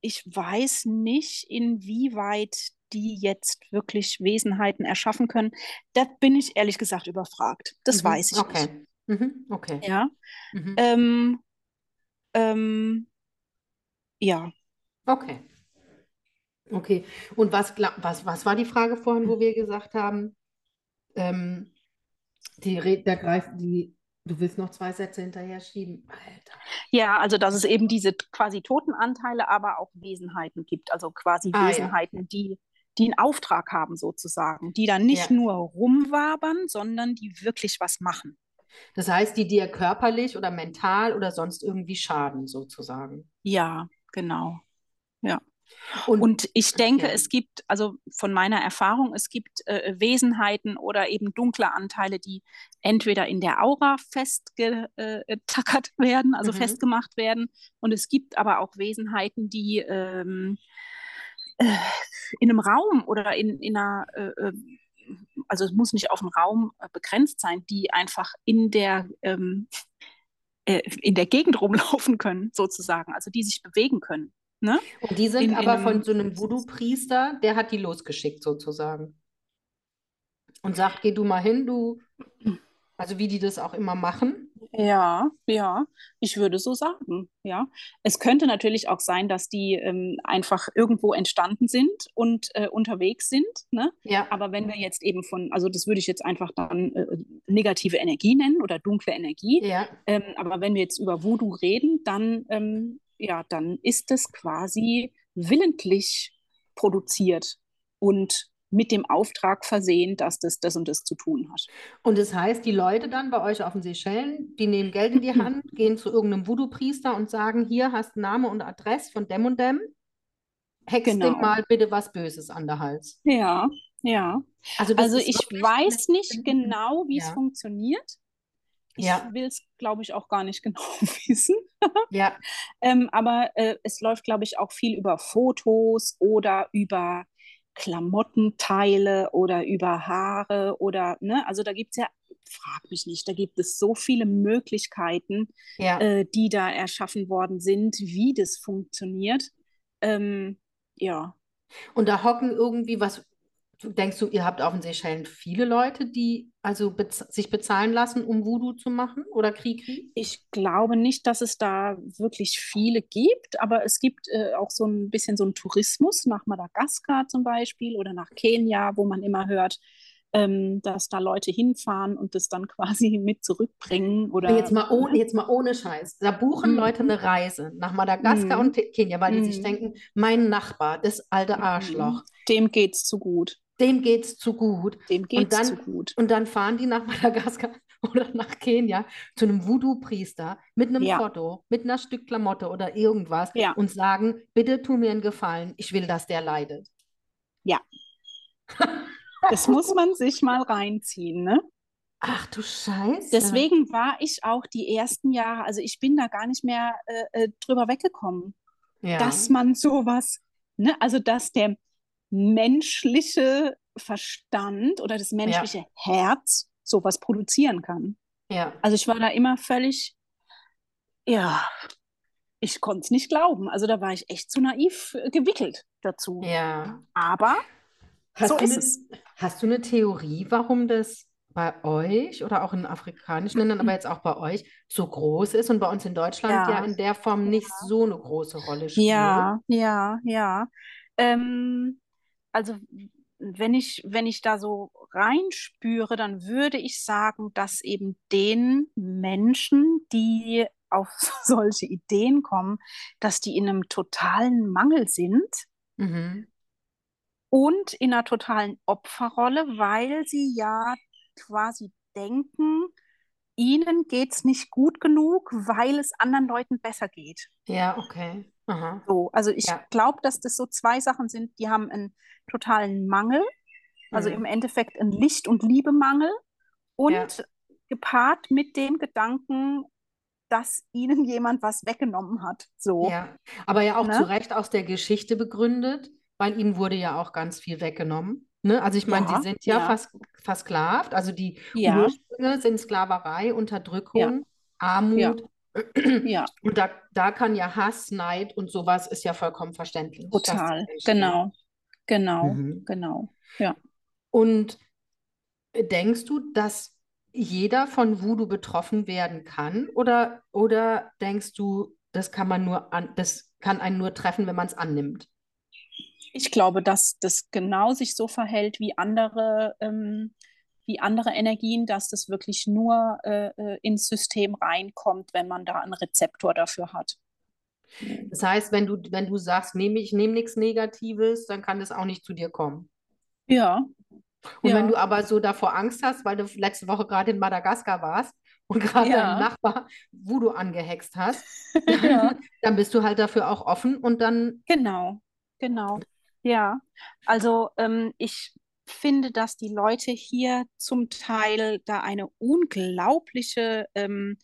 ich weiß nicht, inwieweit die jetzt wirklich Wesenheiten erschaffen können. Da bin ich ehrlich gesagt überfragt. Das mhm. weiß ich nicht. Okay. Mhm. Okay. Ja. Mhm. Ähm, ähm, ja. Okay. Okay. Und was, was, was war die Frage vorhin, wo wir gesagt haben, ähm, die, da greift die, du willst noch zwei Sätze hinterher schieben? Alter. Ja, also dass es eben diese quasi Totenanteile, aber auch Wesenheiten gibt. Also quasi Ah, ja. Wesenheiten, die, die einen Auftrag haben sozusagen, die dann nicht Ja. nur rumwabern, sondern die wirklich was machen. Das heißt, die dir körperlich oder mental oder sonst irgendwie schaden, sozusagen. Ja, genau. Ja. Und, Und ich denke, ja. es gibt, also von meiner Erfahrung, es gibt äh, Wesenheiten oder eben dunkle Anteile, die entweder in der Aura festgetackert werden, also Mhm. festgemacht werden. Und es gibt aber auch Wesenheiten, die ähm, äh, in einem Raum oder in, in einer, äh, äh, also es muss nicht auf einen Raum äh, begrenzt sein, die einfach in der, ähm, äh, in der Gegend rumlaufen können, sozusagen, also die sich bewegen können. Ne? und die sind in- in aber einem- von so einem Voodoo-Priester, der hat die losgeschickt, sozusagen. Und sagt, geh du mal hin, du, also wie die das auch immer machen. Ja, ja, ich würde so sagen, ja. Es könnte natürlich auch sein, dass die ähm, einfach irgendwo entstanden sind und äh, unterwegs sind, ne? Ja, Aber wenn wir jetzt eben von, also das würde ich jetzt einfach dann äh, negative Energie nennen oder dunkle Energie. ja. Ähm, aber wenn wir jetzt über Voodoo reden, dann, ähm, ja, dann ist es quasi willentlich produziert und mit dem Auftrag versehen, dass das das und das zu tun hat. Und das heißt, die Leute dann bei euch auf den Seychellen, die nehmen Geld in die Hand, gehen zu irgendeinem Voodoo-Priester und sagen, hier hast du Name und Adresse von dem und dem, hex Genau. dem mal bitte was Böses an der Hals. Ja, ja. Also, Also ich weiß nicht genau, wie es Ja. funktioniert. Ich Ja. will es, glaube ich, auch gar nicht genau wissen. Ja, Ähm, aber äh, es läuft, glaube ich, auch viel über Fotos oder über Klamottenteile oder über Haare oder, ne, also da gibt es ja, frag mich nicht, da gibt es so viele Möglichkeiten, ja. äh, die da erschaffen worden sind, wie das funktioniert. Ähm, ja. Und da hocken irgendwie was. Denkst du, ihr habt auf den Seychellen viele Leute, die also bez sich bezahlen lassen, um Voodoo zu machen oder Kri-Kri? Ich glaube nicht, dass es da wirklich viele gibt, aber es gibt äh, auch so ein bisschen so einen Tourismus nach Madagaskar zum Beispiel oder nach Kenia, wo man immer hört, ähm, dass da Leute hinfahren und das dann quasi mit zurückbringen oder Jetzt mal ohne, jetzt mal ohne Scheiß. Da buchen Mhm. Leute eine Reise nach Madagaskar Mhm. und Kenia, weil die sich Mhm. denken, mein Nachbar, das alte Arschloch, dem geht's zu gut. Dem geht's zu gut. Dem geht's dann- zu gut. Und dann fahren die nach Madagaskar oder nach Kenia zu einem Voodoo-Priester mit einem Ja. Foto, mit einer Stück Klamotte oder irgendwas Ja. und sagen, bitte tu mir einen Gefallen, ich will, dass der leidet. Das muss man sich mal reinziehen, ne? Ach du Scheiße. Deswegen war ich auch die ersten Jahre, also ich bin da gar nicht mehr äh, äh, drüber weggekommen, ja. dass man sowas, ne, also dass der menschliche Verstand oder das menschliche Herz sowas produzieren kann. ja. Also ich war da immer völlig, ja, ich konnte es nicht glauben. Also da war ich echt zu naiv äh, gewickelt dazu. Ja. Aber Hast so du ist eine, es. Hast du eine Theorie, warum das bei euch oder auch in afrikanischen Ländern, aber jetzt auch bei euch so groß ist und bei uns in Deutschland ja, Ja. in der Form nicht so eine große Rolle spielt? Ja, ja, ja. Ähm, also wenn ich, wenn ich da so reinspüre, dann würde ich sagen, dass eben den Menschen, die auf solche Ideen kommen, dass die in einem totalen Mangel sind Mhm. und in einer totalen Opferrolle, weil sie ja quasi denken, ihnen geht's nicht gut genug, weil es anderen Leuten besser geht. Ja, okay. Aha. So, also ich Ja. glaube, dass das so zwei Sachen sind, die haben einen totalen Mangel, also Mhm. im Endeffekt einen Licht- und Liebemangel und Ja. gepaart mit dem Gedanken, dass ihnen jemand was weggenommen hat. So. Ja, aber ja auch Ne? zu Recht aus der Geschichte begründet, weil ihnen wurde ja auch ganz viel weggenommen. Ne? Also ich meine, Ja, sie sind ja, ja. vers versklavt, also die Ja. Ursprünge sind Sklaverei, Unterdrückung, Armut. Ja, Und da, da kann ja Hass, Neid und sowas ist ja vollkommen verständlich. total. Genau. Genau. Mhm. Genau. Und denkst du, dass jeder von Voodoo betroffen werden kann? Oder, oder denkst du, das kann man nur an, das kann einen nur treffen, wenn man es annimmt? Ich glaube, dass das genau sich so verhält wie andere, ähm, wie andere Energien, dass das wirklich nur äh, äh, ins System reinkommt, wenn man da einen Rezeptor dafür hat. Das heißt, wenn du, wenn du sagst, nehme ich nehme nichts Negatives, dann kann das auch nicht zu dir kommen. Ja, Und Ja. wenn du aber so davor Angst hast, weil du letzte Woche gerade in Madagaskar warst und gerade Ja. deinen Nachbar Voodoo angehext hast, Ja. dann, dann bist du halt dafür auch offen und dann, genau, genau. Ja, also ähm, ich finde, dass die Leute hier zum Teil da eine unglaubliche ähm,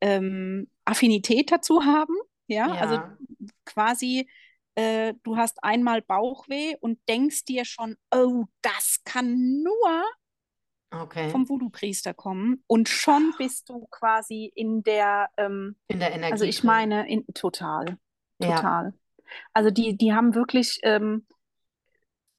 ähm, Affinität dazu haben. Ja, also ja, quasi, äh, du hast einmal Bauchweh und denkst dir schon, oh, das kann nur okay, vom Voodoo-Priester kommen. Und schon bist du quasi in der, ähm, in der Energie also ich meine, in, total, Ja, total. Also die, die haben wirklich, ähm,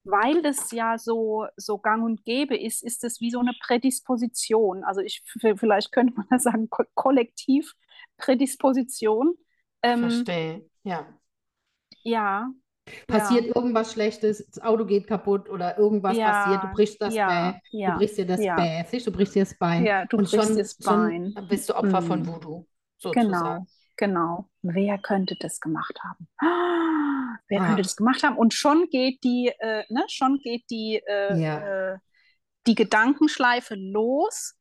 weil das ja so, so gang und gäbe ist, ist es wie so eine Prädisposition. Also ich, vielleicht könnte man das sagen, ko kollektiv Prädisposition. Ähm, verstehe. Ja. ja, Passiert ja. irgendwas Schlechtes, das Auto geht kaputt oder irgendwas Ja, passiert, du brichst das ja, Bein, du brichst dir das. Bein, siehst du, brichst dir das Bein Ja, du und brichst schon, das Bein. schon bist du Opfer von Mm. Voodoo, sozusagen. Genau, genau. Wer könnte das gemacht haben? Ah, Wer Ah. könnte das gemacht haben? Und schon geht die, äh, ne, schon geht die, äh, äh, die Gedankenschleife los.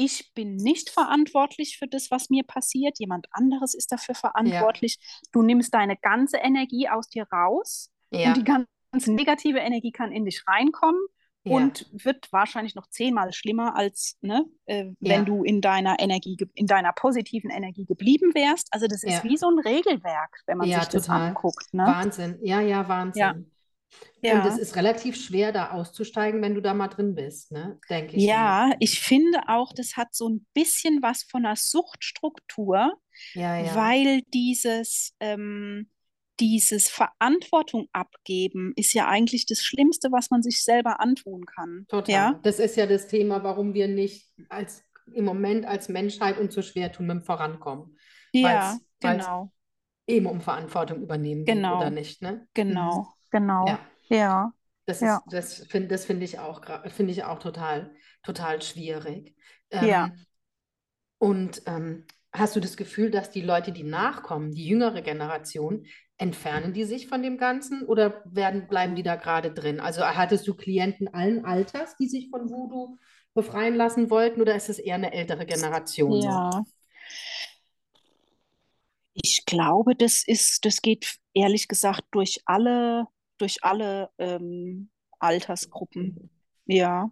Ich bin nicht verantwortlich für das, was mir passiert. Jemand anderes ist dafür verantwortlich. Du nimmst deine ganze Energie aus dir raus Ja, und die ganze negative Energie kann in dich reinkommen ja, und wird wahrscheinlich noch zehnmal schlimmer als ne, äh, wenn Ja. du in deiner Energie, in deiner positiven Energie geblieben wärst. Also das ist Ja. wie so ein Regelwerk, wenn man Ja, sich das total. anguckt. Ne? Wahnsinn. Ja, ja, Wahnsinn. Ja. Und es ist relativ schwer, da auszusteigen, wenn du da mal drin bist, ne? Denke ich Ja, ich finde auch, das hat so ein bisschen was von einer Suchtstruktur, mir. Ja, ja. weil dieses, ähm, dieses Verantwortung abgeben ist ja eigentlich das Schlimmste, was man sich selber antun kann. Total. Ja, Das ist ja das Thema, warum wir nicht als im Moment als Menschheit uns so schwer tun mit dem Vorankommen. ja, Weil's- weil's genau, eben um Verantwortung übernehmen geht, Genau. oder nicht, ne? genau, genau. Ja. Ja, Das Ja. ist, das finde das finde ich auch, finde ich auch total, total schwierig. Ja. Ähm, und ähm, hast du das Gefühl, dass die Leute, die nachkommen, die jüngere Generation, entfernen die sich von dem Ganzen oder werden, bleiben die da gerade drin? Also hattest du Klienten allen Alters, die sich von Voodoo befreien lassen wollten, oder ist es eher eine ältere Generation? Ja. Ich glaube, das ist, das geht ehrlich gesagt durch alle, durch alle ähm, Altersgruppen. Ja.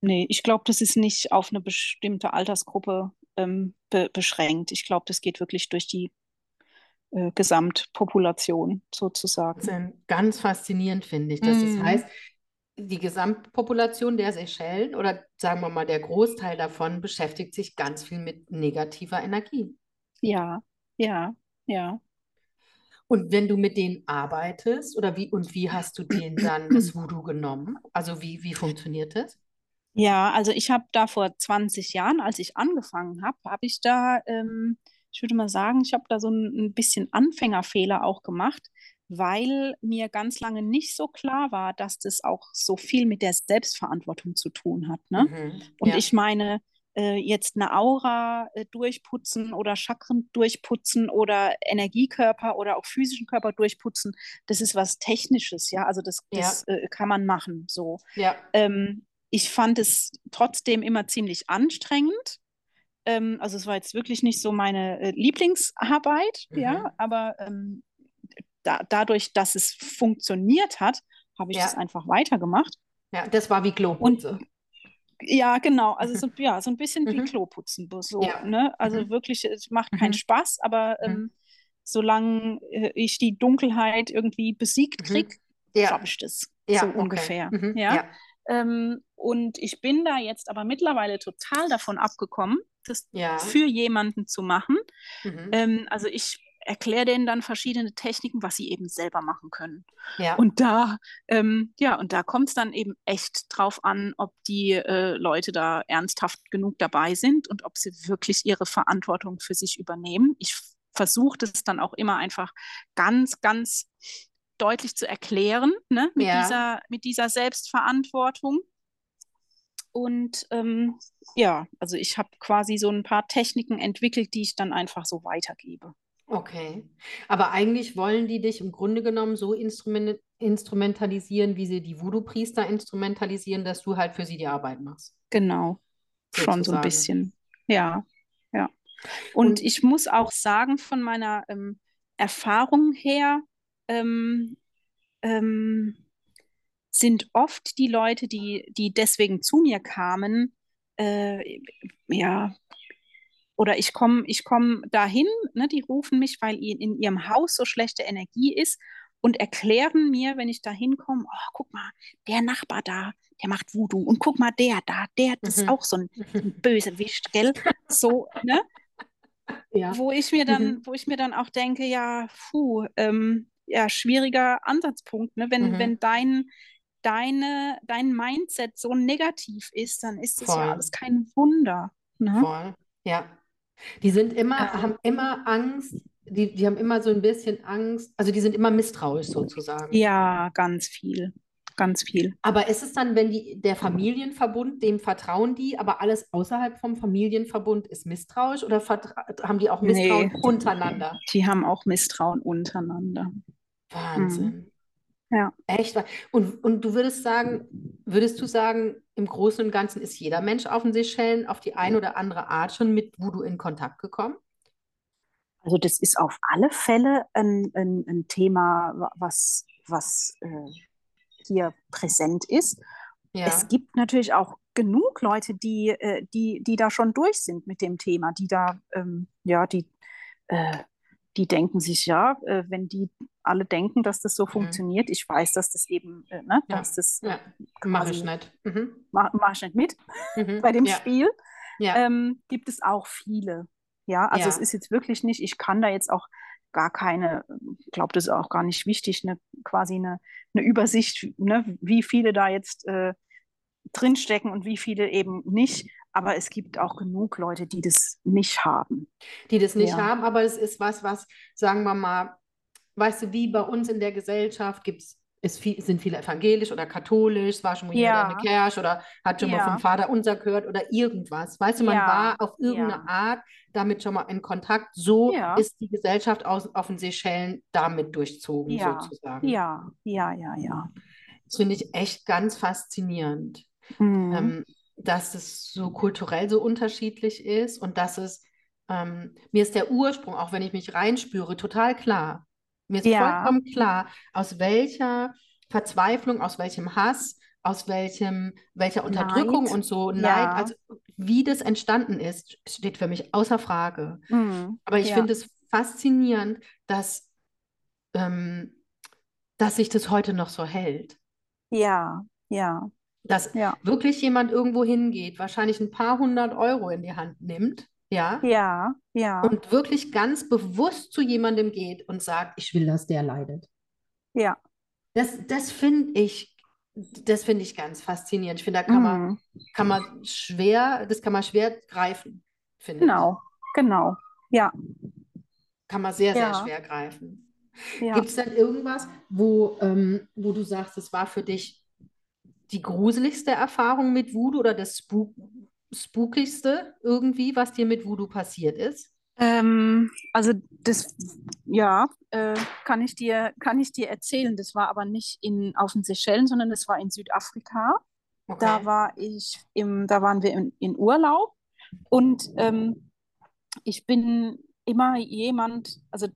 Nee, ich glaube, das ist nicht auf eine bestimmte Altersgruppe ähm, be beschränkt. Ich glaube, das geht wirklich durch die äh, Gesamtpopulation sozusagen. Ganz faszinierend finde ich, dass das Mhm. heißt, die Gesamtpopulation der Seychellen oder sagen wir mal der Großteil davon beschäftigt sich ganz viel mit negativer Energie. Ja, ja, ja. Und wenn du mit denen arbeitest oder wie und wie hast du denen dann das Voodoo genommen? Also wie, wie funktioniert das? Ja, also ich habe da vor 20 Jahren, als ich angefangen habe, habe ich da, ähm, ich würde mal sagen, ich habe da so ein, ein bisschen Anfängerfehler auch gemacht, weil mir ganz lange nicht so klar war, dass das auch so viel mit der Selbstverantwortung zu tun hat, ne? Mhm. Und Ja. ich meine, äh, jetzt eine Aura äh, durchputzen oder Chakren durchputzen oder Energiekörper oder auch physischen Körper durchputzen, das ist was Technisches, ja. Also das, Ja. das äh, kann man machen, so. Ja. Ähm, ich fand es trotzdem immer ziemlich anstrengend. Ähm, also es war jetzt wirklich nicht so meine Lieblingsarbeit, Mhm. ja, aber ähm, da, dadurch, dass es funktioniert hat, habe ich Ja. das einfach weitergemacht. Ja, das war wie Kloputze. Ja, genau, also so, ja, so ein bisschen wie Mhm. Kloputzen, so, Ja. ne? Also Mhm. wirklich, es macht keinen Mhm. Spaß, aber ähm, solange äh, ich die Dunkelheit irgendwie besiegt kriege, Ja. schaffe ich das Ja, so okay. ungefähr. Ja. Ja. Ähm, und ich bin da jetzt aber mittlerweile total davon abgekommen, das Ja. für jemanden zu machen. Mhm. Ähm, also ich erkläre denen dann verschiedene Techniken, was sie eben selber machen können. Ja. Und da, ähm, ja, und da kommt es dann eben echt drauf an, ob die äh, Leute da ernsthaft genug dabei sind und ob sie wirklich ihre Verantwortung für sich übernehmen. Ich versuche das dann auch immer einfach ganz, ganz deutlich zu erklären, ne, mit Ja. dieser, mit dieser Selbstverantwortung. Und ähm, ja, also ich habe quasi so ein paar Techniken entwickelt, die ich dann einfach so weitergebe. Okay. Aber eigentlich wollen die dich im Grunde genommen so instrument instrumentalisieren, wie sie die Voodoo-Priester instrumentalisieren, dass du halt für sie die Arbeit machst. Genau, schon so ein Sozusagen. bisschen. Ja, ja. Und, Und- ich muss auch sagen, von meiner ähm, Erfahrung her, ähm, ähm, sind oft die Leute, die, die deswegen zu mir kamen, äh, ja, oder ich komme ich komm dahin, ne, die rufen mich, weil in, in ihrem Haus so schlechte Energie ist und erklären mir, wenn ich da hinkomme, oh, guck mal, der Nachbar da, der macht Voodoo und guck mal, der da, der, das ist Mhm. auch so ein, ein Bösewicht, gell? So, ne? Ja. Wo ich mir dann, Mhm. wo ich mir dann auch denke, ja, puh, ähm, ja, schwieriger Ansatzpunkt, ne? Wenn, Mhm. wenn dein, deine, dein Mindset so negativ ist, dann ist es ja alles kein Wunder. Ne? Voll. Ja. Die sind immer, Ja. haben immer Angst, die, die haben immer so ein bisschen Angst, also die sind immer misstrauisch sozusagen. Ja, ganz viel, ganz viel. Aber ist es dann, wenn die, der Familienverbund, dem vertrauen die, aber alles außerhalb vom Familienverbund ist misstrauisch oder haben die auch Misstrauen Nee. untereinander? Die haben auch Misstrauen untereinander. Wahnsinn. Ja. Echt. Und, und du würdest sagen, würdest du sagen, im Großen und Ganzen ist jeder Mensch auf den Seychellen auf die eine oder andere Art schon mit Voodoo in Kontakt gekommen? Also das ist auf alle Fälle ein, ein, ein Thema, wa- was, was äh, hier präsent ist. Ja. Es gibt natürlich auch genug Leute, die, äh, die, die da schon durch sind mit dem Thema, die da, ähm, ja, die, äh, die denken sich, ja, äh, wenn die alle denken, dass das so funktioniert, ich weiß, dass das eben, äh, ne, Mhm. Ja. dass das Ja, mache ich nicht. Mhm. mach, mach ich nicht mit Mhm. bei dem Ja. Spiel, Ja. ähm, gibt es auch viele. Ja, also es ist jetzt wirklich nicht, ich kann da jetzt auch gar keine, ich glaube, das ist auch gar nicht wichtig, eine, quasi eine, eine Übersicht, ne, wie viele da jetzt äh, drinstecken und wie viele eben nicht. Aber es gibt auch genug Leute, die das nicht haben. die das nicht Ja. haben, aber es ist was, was, sagen wir mal, weißt du, wie bei uns in der Gesellschaft gibt es ist viel, sind viele evangelisch oder katholisch, war schon mal jemand in der Ja, Kirche oder hat schon mal vom ja, Vater unser gehört oder irgendwas. Weißt du, man ja, war auf irgendeine ja, Art damit schon mal in Kontakt. So ja, ist die Gesellschaft aus, auf den Seychellen damit durchzogen, ja, sozusagen. ja, ja, ja, ja. Das finde ich echt ganz faszinierend, Mhm. ähm, dass es so kulturell so unterschiedlich ist und dass es, ähm, mir ist der Ursprung, auch wenn ich mich reinspüre, total klar. Mir ist Ja, vollkommen klar, aus welcher Verzweiflung, aus welchem Hass, aus welchem, welcher Unterdrückung Neid. und so Neid, Ja, also wie das entstanden ist, steht für mich außer Frage. mhm. Aber ich Ja, finde es faszinierend, dass, ähm, dass sich das heute noch so hält. ja, ja, Dass ja, wirklich jemand irgendwo hingeht, wahrscheinlich ein paar hundert Euro in die Hand nimmt, ja, ja, ja, und wirklich ganz bewusst zu jemandem geht und sagt, ich will, dass der leidet. ja. Das, das finde ich, das finde ich ganz faszinierend. Ich finde, da kann man, Mhm. kann man schwer, das kann man schwer greifen, finde ich. Genau, genau. Ja, Kann man sehr, sehr ja, schwer greifen. ja. Gibt es denn irgendwas, wo, ähm, wo du sagst, es war für dich die gruseligste Erfahrung mit Voodoo oder das Spook spookigste irgendwie, was dir mit Voodoo passiert ist? Ähm, also das, ja, äh, kann ich dir, kann ich dir erzählen. Das war aber nicht in, auf den Seychellen, sondern das war in Südafrika. Da Okay. war ich im, da waren wir in, in Urlaub und ähm, ich bin immer jemand, also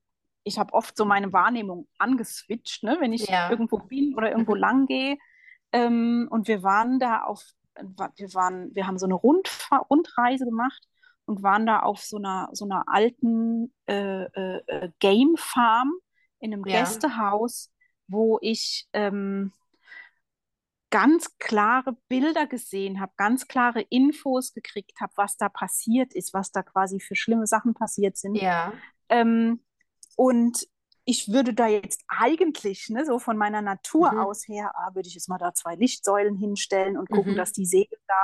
ich habe oft so meine Wahrnehmung angeswitcht, ne, wenn ich Ja. irgendwo bin oder irgendwo lang gehe. Ähm, und wir waren da auf, wir waren, wir haben so eine Rundfa Rundreise gemacht und waren da auf so einer, so einer alten äh, äh, äh, Game Farm in einem Ja. Gästehaus, wo ich ähm, ganz klare Bilder gesehen habe, ganz klare Infos gekriegt habe, was da passiert ist, was da quasi für schlimme Sachen passiert sind. Ja. Ähm, und ich würde da jetzt eigentlich, ne, so von meiner Natur Mhm. aus her, ah, würde ich jetzt mal da zwei Lichtsäulen hinstellen und gucken, Mhm. dass die Segel da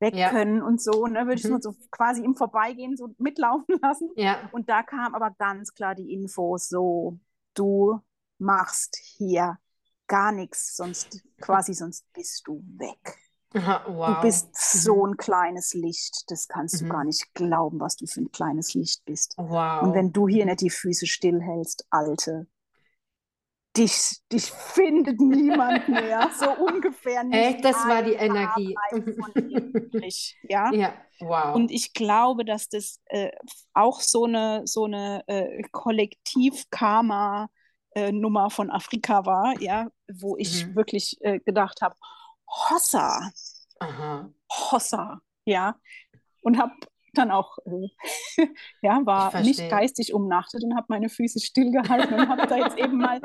weg Ja. können und so, ne, würde ich es Mhm. mal so quasi im Vorbeigehen so mitlaufen lassen. Ja. Und da kam aber ganz klar die Infos so, du machst hier gar nichts, sonst quasi, sonst bist du weg. Aha, Du wow. bist so Mhm. ein kleines Licht, das kannst du Mhm. gar nicht glauben, was du für ein kleines Licht bist. Und Wow. wenn du hier nicht die Füße stillhältst, Alte, dich, dich findet niemand mehr. So ungefähr nicht Echt, das war die Energie. Übrig. Ja? Ja, wow. Und ich glaube, dass das äh, auch so eine, so eine äh, Kollektiv-Karma-Nummer von Afrika war, ja, wo ich Mhm. wirklich äh, gedacht habe, Hossa, Aha. Hossa, ja. Und habe dann auch, äh, ja, war nicht geistig umnachtet und habe meine Füße stillgehalten und habe da jetzt eben mal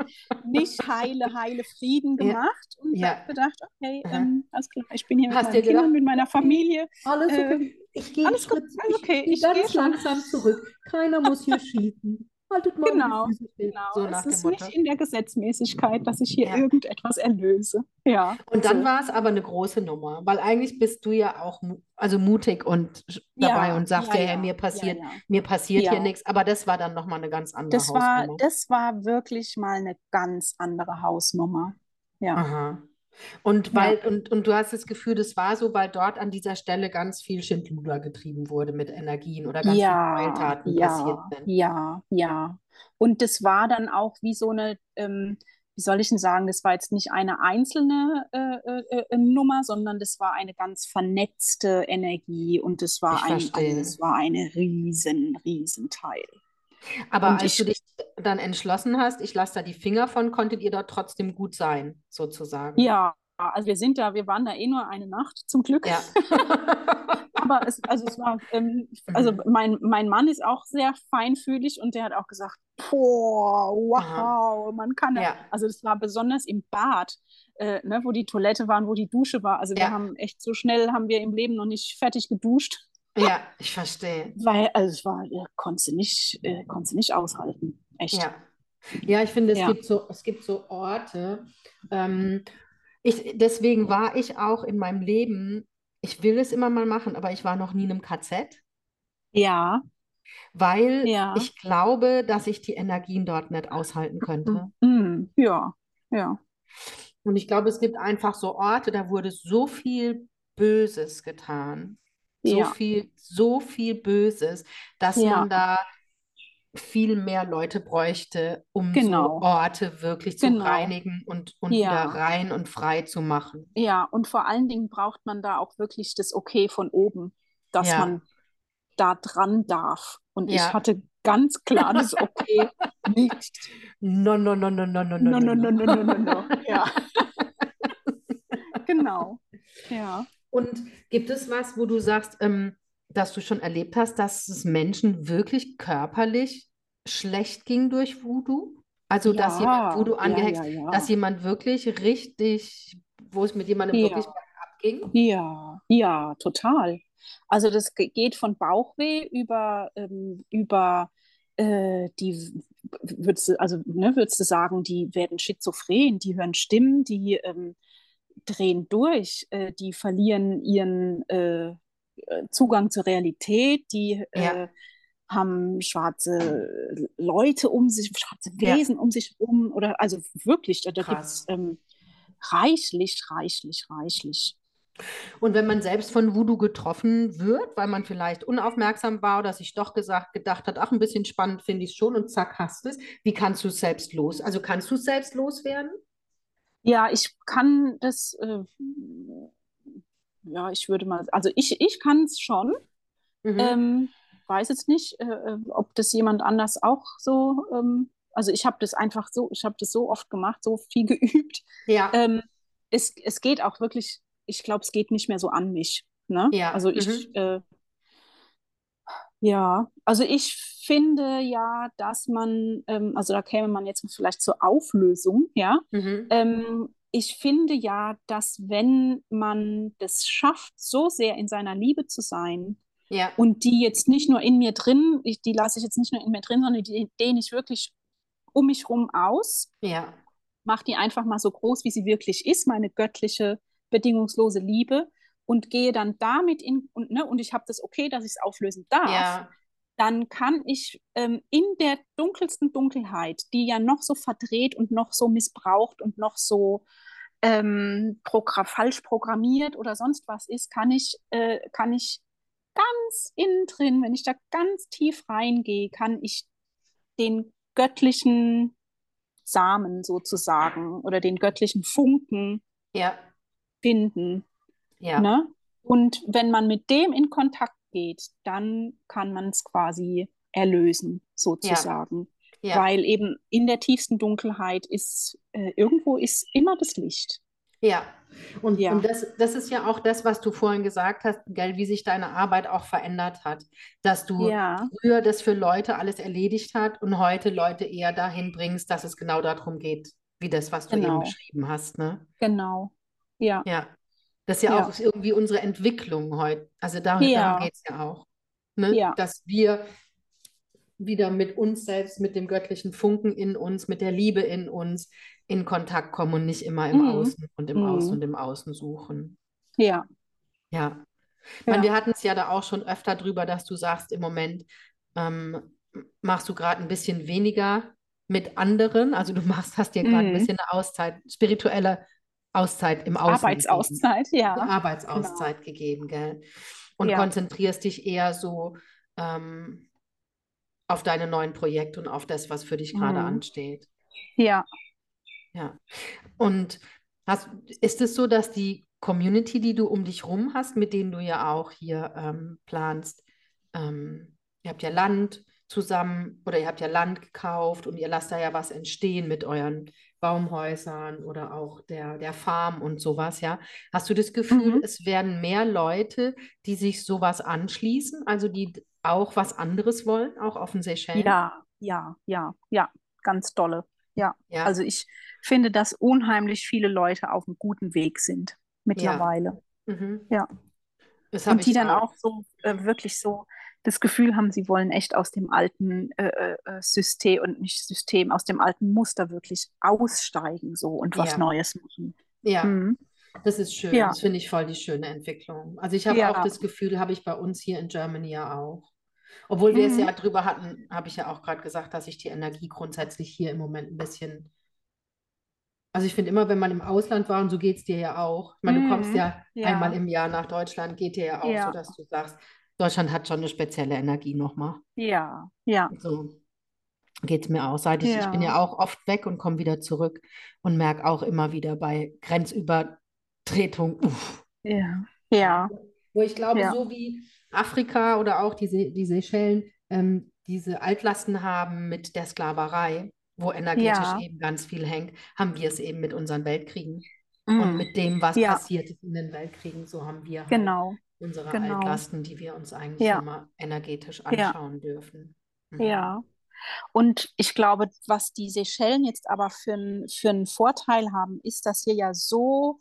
nicht heile, heile Frieden Ja. gemacht und Ja. habe gedacht, okay, ähm, alles klar, ich bin hier mit Hast meinen dir gedacht, Kindern, mit meiner Familie. Alles okay. Ich gehe alles alles okay, ich gehe ganz langsam zurück. Keiner muss hier schießen. Haltet mal Genau, genau. So Es ist nicht in der Gesetzmäßigkeit, dass ich hier Ja. irgendetwas erlöse. Ja, Und dann so. war es aber eine große Nummer, weil eigentlich bist du ja auch also mutig und dabei Ja, und sagst ja, ja, ja, mir passiert, mir passiert hier nichts. Aber das war dann nochmal eine ganz andere Das war, Hausnummer. das war wirklich mal eine ganz andere Hausnummer. Ja, Aha. Und ja, weil, und, und du hast das Gefühl, das war so, weil dort an dieser Stelle ganz viel Schindluder getrieben wurde mit Energien oder ganz viele ja, Gräueltaten passiert ja, sind. ja, ja. Und das war dann auch wie so eine, ähm, wie soll ich denn sagen, das war jetzt nicht eine einzelne äh, äh, äh, Nummer, sondern das war eine ganz vernetzte Energie und das war Ich ein, verstehe. das war eine riesen, riesen Teil. Aber Und als du ich, dich dann entschlossen hast, ich lasse da die Finger von, konntet ihr dort trotzdem gut sein, sozusagen. ja, also wir sind da, wir waren da eh nur eine Nacht, zum Glück. Ja. Aber es, also es war, ähm, also Mhm. mein, mein Mann ist auch sehr feinfühlig und der hat auch gesagt, boah, Aha. wow, man kann da, Ja. also das war besonders im Bad, äh, ne, wo die Toilette waren, wo die Dusche war. Also wir Ja. haben echt so schnell haben wir im Leben noch nicht fertig geduscht, Ja, ich verstehe. weil, also es war, äh, konntest du nicht, äh, konntest du nicht aushalten. Echt. Ja. Ja, ich finde, es Ja. gibt so, es gibt so Orte. Ähm, ich, deswegen war ich auch in meinem Leben, ich will es immer mal machen, aber ich war noch nie in einem KZ, Ja, weil ja. ich glaube, dass ich die Energien dort nicht aushalten könnte. Mm, ja, ja. Und ich glaube, es gibt einfach so Orte, da wurde so viel Böses getan. So Ja, viel, so viel Böses, dass ja, man da viel mehr Leute bräuchte, um so genau, Orte wirklich zu genau. reinigen und, und wieder Ja, rein und frei zu machen. ja. Und vor allen Dingen braucht man da auch wirklich das Okay von oben, dass Ja, man da dran darf. Und ich ja. hatte ganz klar das Okay nicht. No, no, no, no, no, no, no, No, no, no, no, no. no, no, no, no. Ja, genau. Ja. Und gibt es was, wo du sagst, ähm, dass du schon erlebt hast, dass es Menschen wirklich körperlich schlecht ging durch Voodoo? Also, dass jemand Ja, Voodoo ja, angehext, ja, dass ja. jemand wirklich richtig, wo es mit jemandem wirklich Ja, bergab ging? ja, ja, total. Also das ge- geht von Bauchweh über, ähm, über äh, die, würdest du, also ne, würdest du sagen, die werden schizophren, die hören Stimmen, die ähm, drehen durch, äh, die verlieren ihren äh, äh, Zugang zur Realität, die Ja, äh, haben schwarze Leute um sich, schwarze ja, Wesen um sich rum oder also wirklich, da, da gibt es ähm, reichlich, reichlich, reichlich. Und wenn man selbst von Voodoo getroffen wird, weil man vielleicht unaufmerksam war oder sich doch gesagt, gedacht hat, ach, ein bisschen spannend finde ich es schon und zack, hast es, wie kannst du es selbst los? Also kannst du es selbst loswerden? Ja, ich kann das, äh, ja, ich würde mal, also ich, ich kann es schon. Mhm. Ähm, weiß jetzt nicht, äh, äh, ob das jemand anders auch so, ähm, also ich habe das einfach so, ich habe das so oft gemacht, so viel geübt. Ja, Ähm, es, es geht auch wirklich, ich glaube, es geht nicht mehr so an mich. Ne? ja, Also mhm. ich, äh, ja, also ich finde ja, dass man, ähm, also da käme man jetzt vielleicht zur Auflösung, ja. Mhm. Ähm, ich finde ja, dass wenn man das schafft, so sehr in seiner Liebe zu sein Ja, und die jetzt nicht nur in mir drin, ich, die lasse ich jetzt nicht nur in mir drin, sondern die dehne ich wirklich um mich rum aus, ja, mache die einfach mal so groß, wie sie wirklich ist, meine göttliche, bedingungslose Liebe und gehe dann damit in, und, ne, und ich habe das okay, dass ich es auflösen darf, ja, dann kann ich ähm, in der dunkelsten Dunkelheit, die ja noch so verdreht und noch so missbraucht und noch so ähm, progra falsch programmiert oder sonst was ist, kann ich, äh, kann ich ganz innen drin, wenn ich da ganz tief reingehe, kann ich den göttlichen Samen sozusagen oder den göttlichen Funken ja, finden. Ja, Ne? Und wenn man mit dem in Kontakt geht, dann kann man es quasi erlösen, ja, sozusagen. ja. Weil eben in der tiefsten Dunkelheit ist, äh, irgendwo ist immer das Licht. Ja, und, und Ja, das, das ist ja auch das, was du vorhin gesagt hast, gell, wie sich deine Arbeit auch verändert hat. Dass du ja, früher das für Leute alles erledigt hat und heute Leute eher dahin bringst, dass es genau darum geht, wie das, was du eben genau, beschrieben hast, ne? genau. Ja, Ja, das ist ja auch ja, irgendwie unsere Entwicklung heute. Also da, darum ja, geht es ja auch, ne? ja, Dass wir wieder mit uns selbst, mit dem göttlichen Funken in uns, mit der Liebe in uns in Kontakt kommen und nicht immer im mm, Außen und im Außen mm, und im Außen suchen. ja, Ja. Meine, ja, wir hatten es ja da auch schon öfter drüber, dass du sagst, im Moment ähm, machst du gerade ein bisschen weniger mit anderen. Also du machst, hast dir gerade ein mm. bisschen eine Auszeit, spirituelle Auszeit im Außen gegeben, Arbeitsauszeit, eine ja, genau, Arbeitsauszeit gegeben, gell? Und ja, konzentrierst dich eher so ähm, auf deine neuen Projekte und auf das, was für dich gerade mm, ansteht. ja, Ja. Und hast, ist es so, dass die Community, die du um dich rum hast, mit denen du ja auch hier ähm, planst, ähm, ihr habt ja Land zusammen oder ihr habt ja Land gekauft und ihr lasst da ja was entstehen mit euren Baumhäusern oder auch der, der Farm und sowas, ja. Hast du das Gefühl, mhm. es werden mehr Leute, die sich sowas anschließen, also die auch was anderes wollen, auch auf den Seychellen? Ja, ja, ja, ja, ganz dolle. Ja, Ja, also ich finde, dass unheimlich viele Leute auf einem guten Weg sind ja. mittlerweile. Mhm. Ja. Das habe Und die dann auch. auch so äh, wirklich so das Gefühl haben, sie wollen echt aus dem alten äh, äh, äh, System und nicht System, aus dem alten Muster wirklich aussteigen so und was Ja, Neues machen. ja. Mhm. Das ist schön. Ja, Das finde ich voll die schöne Entwicklung. Also ich habe auch ja. das Gefühl, habe ich bei uns hier in Germany ja auch. Obwohl wir es ja Mhm. drüber hatten, habe ich ja auch gerade gesagt, dass ich die Energie grundsätzlich hier im Moment ein bisschen Also ich finde immer, wenn man im Ausland war, und so geht es dir ja auch. Ich meine, du kommst Mhm. ja Ja. einmal im Jahr nach Deutschland, geht dir ja auch so, dass du sagst, Deutschland hat schon eine spezielle Energie nochmal. Ja, ja, So geht es mir auch. Seit ich, ich bin Ja. ja auch oft weg und komme wieder zurück und merke auch immer wieder bei Grenzübertretung, uff, ja, ja, wo ich glaube, Ja. so wie Afrika oder auch die, Se die Seychellen ähm, diese Altlasten haben mit der Sklaverei, wo energetisch Ja. eben ganz viel hängt, haben wir es eben mit unseren Weltkriegen. Mm. Und mit dem, was Ja. passiert ist in den Weltkriegen, so haben wir halt Genau, unsere genau. Altlasten, die wir uns eigentlich Ja. immer energetisch Ja. anschauen dürfen. Mhm. ja. Und ich glaube, was die Seychellen jetzt aber für, für einen Vorteil haben, ist, dass hier ja so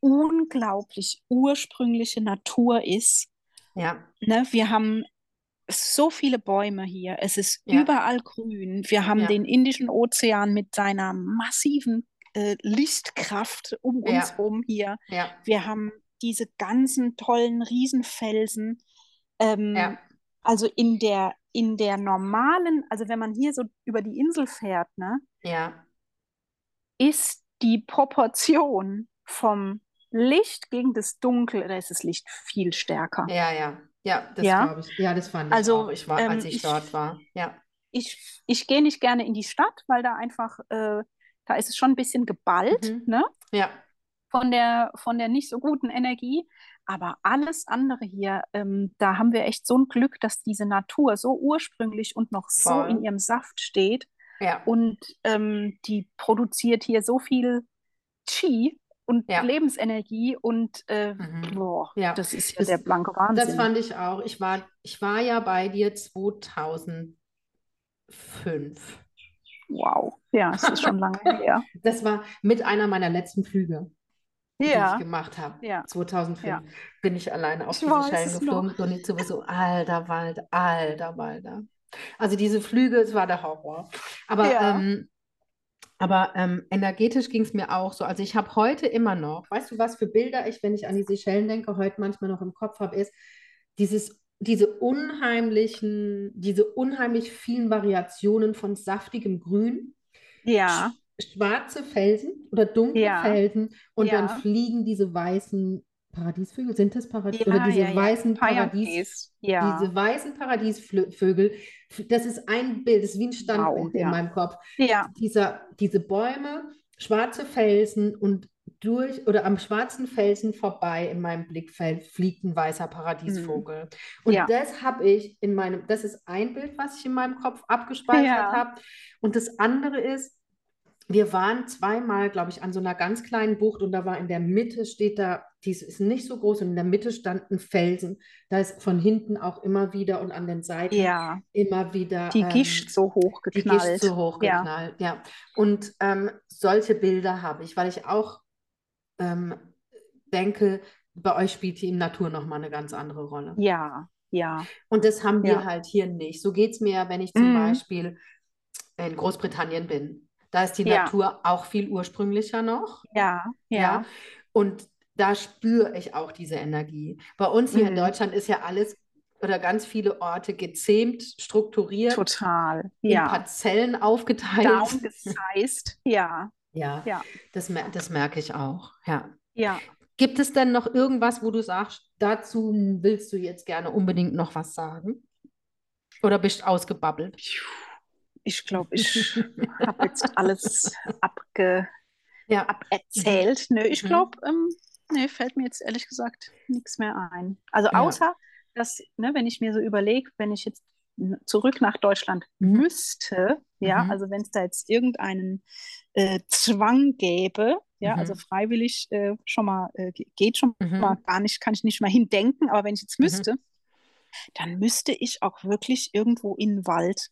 unglaublich ursprüngliche Natur ist. Ja, Ne? Wir haben so viele Bäume hier. Es ist Ja. überall grün. Wir haben Ja. den Indischen Ozean mit seiner massiven äh, Lichtkraft um Ja. uns herum hier. ja, Wir haben diese ganzen tollen Riesenfelsen. Ähm, ja, Also in der, in der normalen, also wenn man hier so über die Insel fährt, ne, ja, ist die Proportion vom Licht gegen das Dunkel, da ist das Licht viel stärker. ja, ja, ja, das Ja. glaube ich. Ja, das fand ich Also, auch. Ich war, als ähm, ich ich- dort war. Ja, Ich, ich gehe nicht gerne in die Stadt, weil da einfach, äh, da ist es schon ein bisschen geballt, Mhm. ne? ja, von der, von der nicht so guten Energie. Aber alles andere hier, ähm, da haben wir echt so ein Glück, dass diese Natur so ursprünglich und noch so Voll. in ihrem Saft steht. ja, Und ähm, die produziert hier so viel Qi und Ja. Lebensenergie und äh, Mhm. boah, Ja. das ist ja Das- der blanke Wahnsinn. Das fand ich auch. Ich war, ich war ja bei dir 2005. wow. Ja, es ist schon lange her. Das war mit einer meiner letzten Flüge, die ich Ja, gemacht habe. ja. 2005 Ja. bin ich alleine auf Ich die es geflogen und ich sowieso, alter Wald, alter Walder. Also diese Flüge, es war der Horror. Aber, Ja. ähm, aber ähm, energetisch ging es mir auch so. Also ich habe heute immer noch, weißt du, was für Bilder ich, wenn ich an die Seychellen denke, heute manchmal noch im Kopf habe, ist dieses, diese unheimlichen, diese unheimlich vielen Variationen von saftigem Grün Ja, schwarze Felsen oder dunkle Ja. Felsen und dann Ja. fliegen diese weißen Paradiesvögel. Sind das Paradies ja, oder diese weißen Paradies, diese weißen Paradiesvögel? Das ist ein Bild, das ist wie ein Standbild in ja. meinem Kopf. ja, Dieser, diese Bäume, schwarze Felsen und durch oder am schwarzen Felsen vorbei in meinem Blickfeld fliegt ein weißer Paradiesvogel. Und Mhm. Ja. das habe ich in meinem, das ist ein Bild, was ich in meinem Kopf abgespeichert Ja. habe. Und das andere ist, wir waren zweimal, glaube ich, an so einer ganz kleinen Bucht und da war in der Mitte steht da, die ist nicht so groß und in der Mitte stand ein Felsen. Da ist von hinten auch immer wieder und an den Seiten ja. immer wieder Die ähm, Gischt so die hochgeknallt. Gischt so hochgeknallt, ja. Und ähm, solche Bilder habe ich, weil ich auch ähm, denke, bei euch spielt die Natur nochmal eine ganz andere Rolle. Ja, ja, Und das haben wir Ja. halt hier nicht. So geht es mir ja, wenn ich zum Mhm. Beispiel in Großbritannien bin. Da ist die Ja. Natur auch viel ursprünglicher noch. ja, Ja. ja, Und da spüre ich auch diese Energie. Bei uns hier in Mhm. Deutschland ist ja alles oder ganz viele Orte gezähmt, strukturiert, total. in Ja. Parzellen aufgeteilt. Downgesized. Ja, Ja, Ja. das, mer das merke ich auch. Ja. ja. Gibt es denn noch irgendwas, wo du sagst, dazu willst du jetzt gerne unbedingt noch was sagen? Oder bist du ausgebabbelt? Ich glaube, ich habe jetzt alles abge, Ja, aberzählt. Nö, ich Mhm. glaube, ähm, nee, fällt mir jetzt ehrlich gesagt nichts mehr ein. Also Ja. außer, dass, ne, wenn ich mir so überlege, wenn ich jetzt zurück nach Deutschland Mhm. müsste, ja, Mhm. also wenn es da jetzt irgendeinen äh, Zwang gäbe, ja, Mhm. also freiwillig äh, schon mal, äh, ge- geht schon Mhm. mal gar nicht, kann ich nicht mal hindenken, aber wenn ich jetzt Mhm. müsste, dann müsste ich auch wirklich irgendwo in den Wald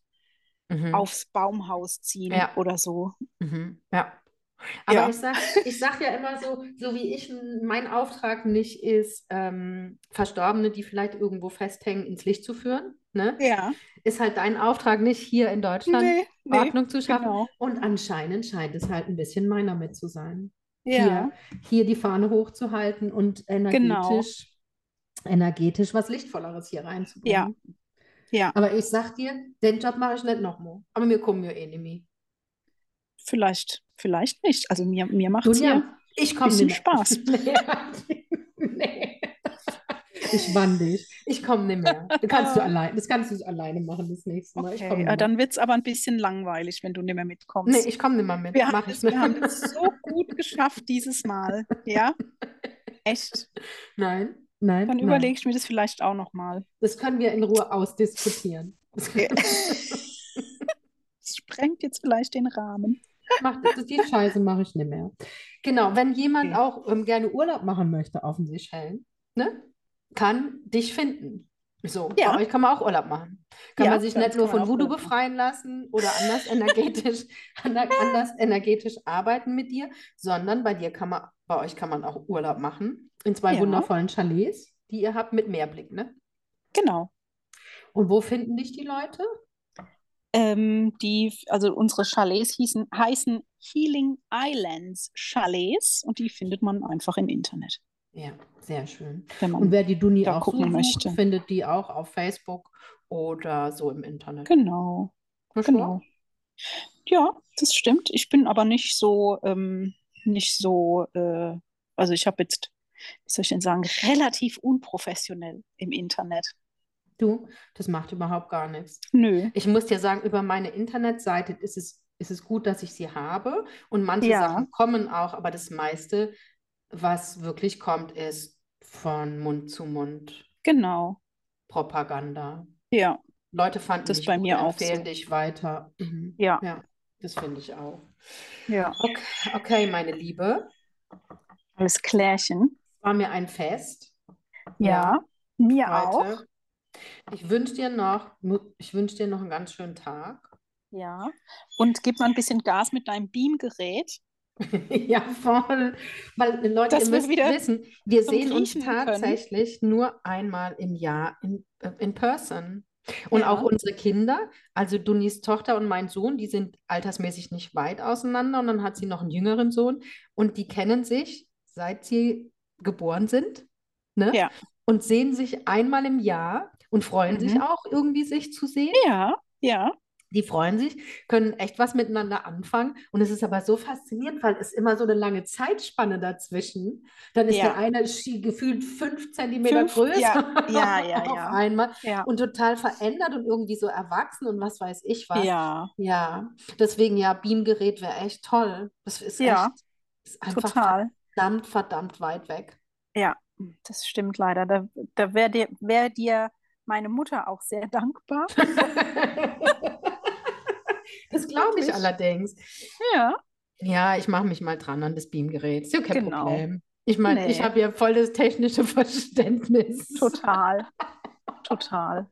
Mhm. aufs Baumhaus ziehen Ja. oder so. Mhm. Ja. Aber Ja. ich sag, ich sag ja immer so, so wie ich, mein Auftrag nicht ist, ähm, Verstorbene, die vielleicht irgendwo festhängen, ins Licht zu führen. Ne? Ja. Ist halt dein Auftrag nicht hier in Deutschland Nee, nee, Ordnung zu schaffen. genau. Und anscheinend scheint es halt ein bisschen meiner mit zu sein. Ja. Hier, hier die Fahne hochzuhalten und energetisch, energetisch was Lichtvolleres hier reinzubringen. Ja. Aber ich sag dir, den Job mache ich nicht nochmal. Aber mir kommen ja eh nicht mehr. vielleicht, vielleicht nicht. Also mir, mir macht es hier ich ein komme bisschen nicht Spaß. Nee. nee. Ich wann dich. Ich komme nicht mehr. Das kannst du allein, das kannst du alleine machen das nächste Mal. Okay, äh, dann wird es aber ein bisschen langweilig, wenn du nicht mehr mitkommst. Nee, ich komme nicht mehr mit. wir, haben wir haben es so gut geschafft dieses Mal. Ja, echt. Nein, nein, Dann überlege ich mir das vielleicht auch nochmal. Das können wir in Ruhe ausdiskutieren. Das sprengt jetzt vielleicht den Rahmen. macht, das, die Scheiße mache ich nicht mehr. Genau, wenn jemand Okay. auch ähm, gerne Urlaub machen möchte auf den Seychellen, ne, kann dich finden. So, Ja. bei euch kann man auch Urlaub machen. Kann Ja, man sich nicht nur von Voodoo befreien lassen oder anders energetisch, ander- anders energetisch arbeiten mit dir, sondern bei dir kann man, bei euch kann man auch Urlaub machen in zwei Ja. wundervollen Chalets, die ihr habt mit Meerblick, ne? Genau. Und wo finden dich die Leute? Ähm, die, also unsere Chalets hießen, heißen Healing Islands Chalets und die findet man einfach im Internet, Ja, sehr schön. Und wer die Duni auch gucken sucht, möchte. findet die auch auf Facebook oder so im Internet. Genau, genau. Ja, das stimmt. Ich bin aber nicht so, ähm, nicht so, äh, also ich habe jetzt, wie soll ich denn sagen, relativ unprofessionell im Internet. Du, das macht überhaupt gar nichts. Nö. Ich muss dir sagen, über meine Internetseite ist es, ist es gut, dass ich sie habe. Und manche Ja. Sachen kommen auch, aber das meiste, was wirklich kommt, ist von Mund zu Mund Genau. Propaganda. Ja, Leute fanden Das dich bei mir auch empfehlen so. dich weiter. Mhm. ja, Ja, das finde ich auch. Ja. Okay, okay, meine Liebe, Alles klärchen. war mir ein Fest. Ja, mir heute. auch. Ich wünsche dir noch, ich wünsche dir noch einen ganz schönen Tag. Ja. Und gib mal ein bisschen Gas mit deinem Beamgerät. Ja, voll. Weil, Leute, Dass ihr wir müsst wieder wissen, wir sehen uns Griechen können. tatsächlich nur einmal im Jahr in, äh, in person. Und Ja. auch unsere Kinder, also Dunis Tochter und mein Sohn, die sind altersmäßig nicht weit auseinander. Und dann hat sie noch einen jüngeren Sohn. Und die kennen sich, seit sie geboren sind. Ne? Ja. Und sehen sich einmal im Jahr und freuen sich Mhm. auch irgendwie, sich zu sehen. Ja, ja. Die freuen sich, können echt was miteinander anfangen. Und es ist aber so faszinierend, weil es immer so eine lange Zeitspanne dazwischen. Dann ist Ja. der eine gefühlt fünf Zentimeter Fünf- größer ja, ja, ja, auf ja. einmal Ja. und total verändert und irgendwie so erwachsen und was weiß ich was. Ja, Ja, deswegen ja, Beamgerät wäre echt toll. Das ist Ja, echt, ist einfach total. verdammt, verdammt weit weg. Ja, das stimmt leider. Da, da wäre dir, wär dir meine Mutter auch sehr dankbar. Das glaube ich allerdings. Ja, Ja, ich mache mich mal dran an das Beamgerät. Ist ja kein Genau. Problem. Ich meine, ich Nee. habe ja voll das technische Verständnis. total. Total.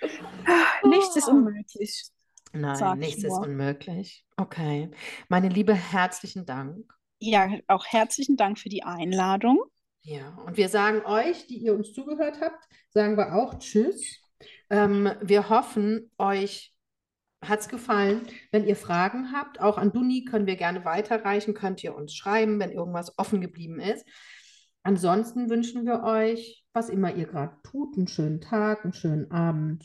Nichts ist unmöglich. Nein, ich nichts ist unmöglich. Okay. Meine Liebe, herzlichen Dank. Ja, auch herzlichen Dank für die Einladung. Ja, und wir sagen euch, die ihr uns zugehört habt, sagen wir auch Tschüss. Ähm, wir hoffen, euch hat es gefallen. Wenn ihr Fragen habt, auch an Duni können wir gerne weiterreichen, könnt ihr uns schreiben, wenn irgendwas offen geblieben ist. Ansonsten wünschen wir euch, was immer ihr gerade tut, einen schönen Tag, einen schönen Abend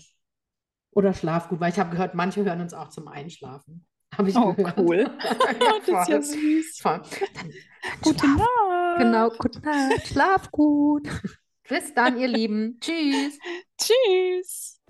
oder schlaf gut, weil ich habe gehört, manche hören uns auch zum Einschlafen. Habe ich Oh, gehört. cool. Ja, Das ist ja süß. voll. Dann, Gute Nacht. Genau, gute Nacht, schlaf gut. Bis dann, ihr Lieben. Tschüss. Tschüss.